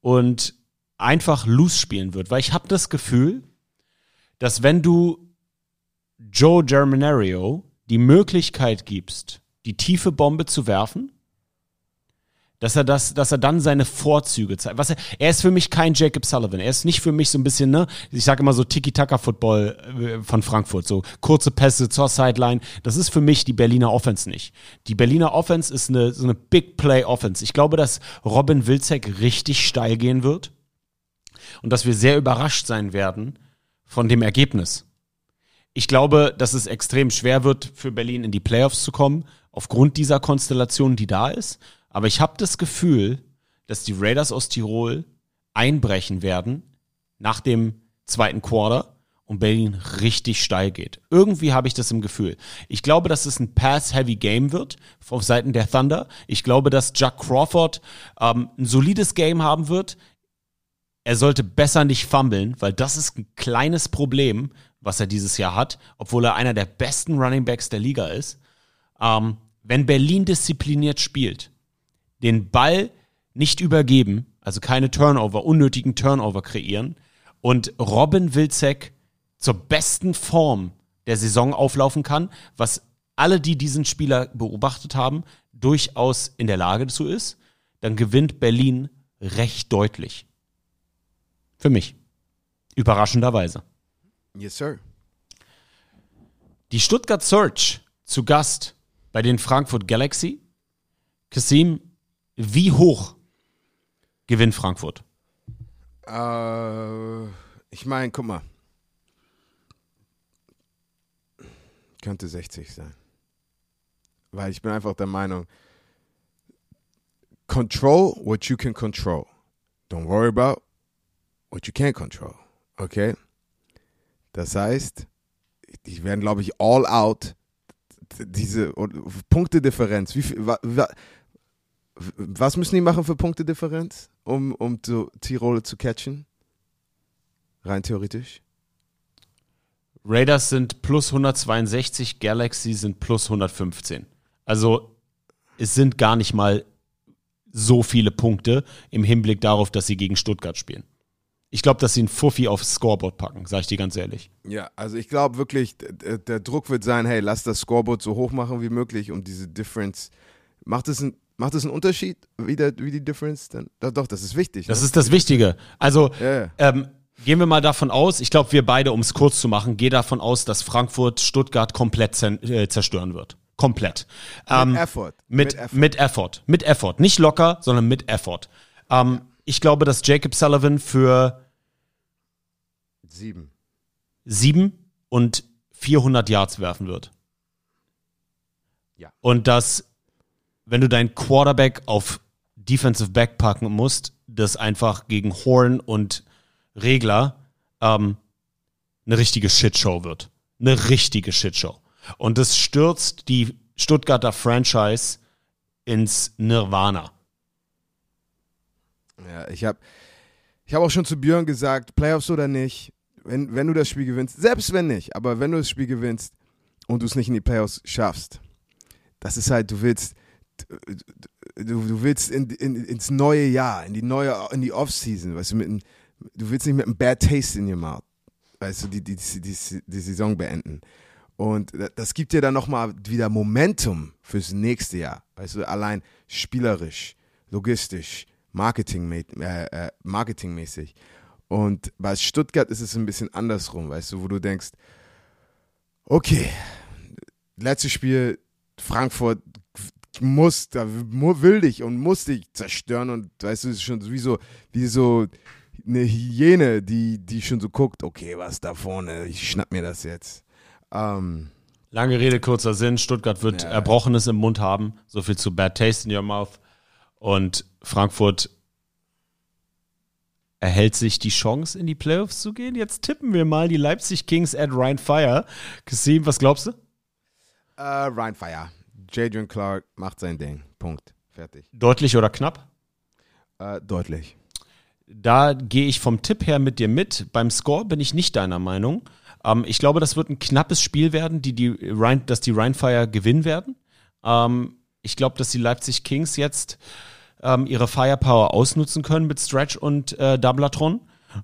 und einfach loose spielen wird, weil ich habe das Gefühl, dass wenn du Joe Germanario die Möglichkeit gibst, die tiefe Bombe zu werfen, dass er das, dass er dann seine Vorzüge zeigt. Was er, er ist für mich kein Jacob Sullivan. Er ist nicht für mich so ein bisschen, ne, ich sage immer so Tiki-Taka-Football äh, von Frankfurt, so kurze Pässe zur Sideline. Das ist für mich die Berliner Offense nicht. Die Berliner Offense ist eine, so eine Big Play Offense. Ich glaube, dass Robin Wilczek richtig steil gehen wird und dass wir sehr überrascht sein werden von dem Ergebnis. Ich glaube, dass es extrem schwer wird, für Berlin in die Playoffs zu kommen, aufgrund dieser Konstellation, die da ist. Aber ich habe das Gefühl, dass die Raiders aus Tirol einbrechen werden nach dem zweiten Quarter und Berlin richtig steil geht. Irgendwie habe ich das im Gefühl. Ich glaube, dass es ein Pass-Heavy Game wird auf Seiten der Thunder. Ich glaube, dass Jack Crawford ähm, ein solides Game haben wird. Er sollte besser nicht fummeln, weil das ist ein kleines Problem, was er dieses Jahr hat, obwohl er einer der besten Running Backs der Liga ist. Ähm, wenn Berlin diszipliniert spielt, den Ball nicht übergeben, also keine Turnover, unnötigen Turnover kreieren und Robin Wilczek zur besten Form der Saison auflaufen kann, was alle, die diesen Spieler beobachtet haben, durchaus in der Lage dazu ist, dann gewinnt Berlin recht deutlich. Für mich. Überraschenderweise. Yes, sir. Die Stuttgart Search zu Gast bei den Frankfurt Galaxy. Kasim, wie hoch gewinnt Frankfurt? Äh, ich meine, guck mal. Könnte 60 sein. Weil ich bin einfach der Meinung, control what you can control. Don't worry about what you can't control. Okay? Das heißt, die werden, glaube ich, all out diese Punktedifferenz. Wie viel, wa, wa, was müssen die machen für Punktedifferenz, um, um zu, Tirol zu catchen? Rein theoretisch. Raiders sind plus 162, Galaxy sind plus 115. Also es sind gar nicht mal so viele Punkte im Hinblick darauf, dass sie gegen Stuttgart spielen. Ich glaube, dass sie einen Fuffi aufs Scoreboard packen, sage ich dir ganz ehrlich. Ja, also ich glaube wirklich, der, Druck wird sein, hey, lass das Scoreboard so hoch machen wie möglich, um diese Difference. Macht es ein, macht es einen Unterschied, wie, der, wie die Difference dann? Doch, das ist wichtig. Das ne? ist das Wichtige. Also Ja. ähm, gehen wir mal davon aus, ich glaube, wir beide, um es kurz zu machen, gehen davon aus, dass Frankfurt Stuttgart komplett äh, zerstören wird. Komplett. Ähm, mit Effort. Mit, Effort. mit Effort. Mit Effort. Nicht locker, sondern mit Effort. Ähm, Ich glaube, dass Jacob Sullivan für Sieben. sieben und 400 Yards werfen wird. Ja. Und dass, wenn du deinen Quarterback auf Defensive Back packen musst, das einfach gegen Horn und Regler ähm, eine richtige Shitshow wird. Eine richtige Shitshow. Und das stürzt die Stuttgarter Franchise ins Nirvana. Ja, ich habe ich hab auch schon zu Björn gesagt, Playoffs oder nicht, wenn, wenn du das Spiel gewinnst, selbst wenn nicht, aber wenn du das Spiel gewinnst und du es nicht in die Playoffs schaffst, das ist halt, du willst, du, du willst in, in, ins neue Jahr, in die neue, in die Offseason, weißt du, mit, einem- du willst nicht mit einem Bad Taste in your mouth, weißt du, die, die, die, die, die Saison beenden. Und da- das gibt dir dann nochmal wieder Momentum fürs nächste Jahr. Weißt du, allein spielerisch, logistisch, Marketing, äh, äh, marketingmäßig. Und bei Stuttgart ist es ein bisschen andersrum, weißt du, wo du denkst, okay, letztes Spiel, Frankfurt muss, da will dich und muss dich zerstören und weißt du, es ist schon wie so, wie so eine Hyäne, die, die schon so guckt, okay, was da vorne, ich schnapp mir das jetzt. Ähm, Lange Rede, kurzer Sinn. Stuttgart wird Ja. Erbrochenes im Mund haben. So viel zu Bad Taste in Your Mouth. Und Frankfurt erhält sich die Chance, in die Playoffs zu gehen. Jetzt tippen wir mal die Leipzig Kings at Ryan Fire. Kasim, was glaubst du? äh, Ryan Fire. Jadrian Clark macht sein Ding. Punkt. Fertig. Deutlich oder knapp? Äh, deutlich. Da gehe ich vom Tipp her mit dir mit. Beim Score bin ich nicht deiner Meinung. Ähm, ich glaube, das wird ein knappes Spiel werden, die die Rhein, dass die Rheinfire gewinnen werden. Ähm, ich glaube, dass die Leipzig Kings jetzt ähm, ihre Firepower ausnutzen können mit Stretch und äh, Doubletron.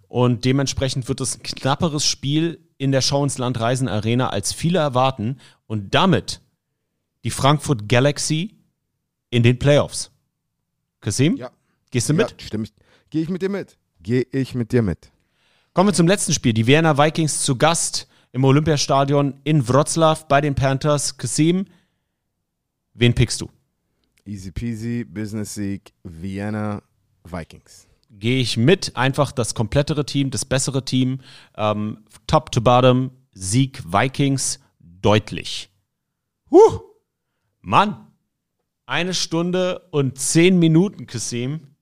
Und dementsprechend wird es ein knapperes Spiel in der Show ins Land Reisen Arena, als viele erwarten. Und damit die Frankfurt Galaxy in den Playoffs. Kasim, Ja. gehst du mit? Ja, stimme ich. Gehe ich mit dir mit? Gehe ich mit dir mit? Kommen wir zum letzten Spiel. Die Vienna Vikings zu Gast im Olympiastadion in Wroclaw bei den Panthers. Kasim, wen pickst du? Easy peasy, Business Sieg, Vienna, Vikings. Gehe ich mit, einfach das komplettere Team, das bessere Team. Ähm, top to bottom, Sieg Vikings, deutlich. Huh. Mann, eine Stunde und zehn Minuten, Kasim.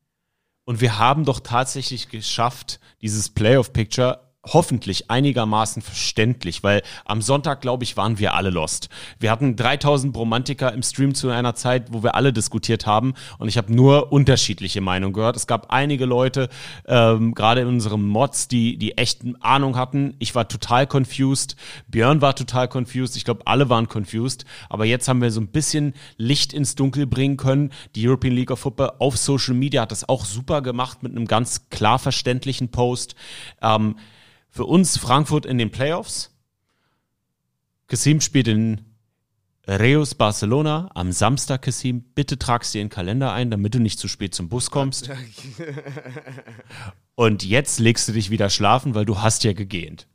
Und wir haben doch tatsächlich geschafft, dieses Playoff-Picture hoffentlich einigermaßen verständlich, weil am Sonntag, glaube ich, waren wir alle lost. Wir hatten 3000 Bromantiker im Stream zu einer Zeit, wo wir alle diskutiert haben und ich habe nur unterschiedliche Meinungen gehört. Es gab einige Leute, ähm, gerade in unseren Mods, die, die echt Ahnung hatten. Ich war total confused. Björn war total confused. Ich glaube, alle waren confused. Aber jetzt haben wir so ein bisschen Licht ins Dunkel bringen können. Die European League of Football auf Social Media hat das auch super gemacht mit einem ganz klar verständlichen Post. Ähm, für uns Frankfurt in den Playoffs. Kasim spielt in Reus Barcelona am Samstag, Kasim. Bitte tragst dir den Kalender ein, damit du nicht zu spät zum Bus kommst. Und jetzt legst du dich wieder schlafen, weil du hast ja gegähnt.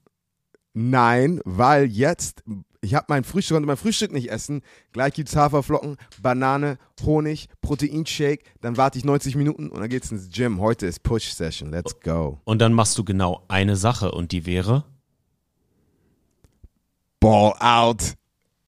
Nein, weil jetzt, ich habe mein Frühstück und mein Frühstück nicht essen. Gleich gibt's Haferflocken, Banane, Honig, Proteinshake. Dann warte ich 90 Minuten und dann geht's ins Gym. Heute ist Push Session. Let's go. Und dann machst du genau eine Sache und die wäre Ball out.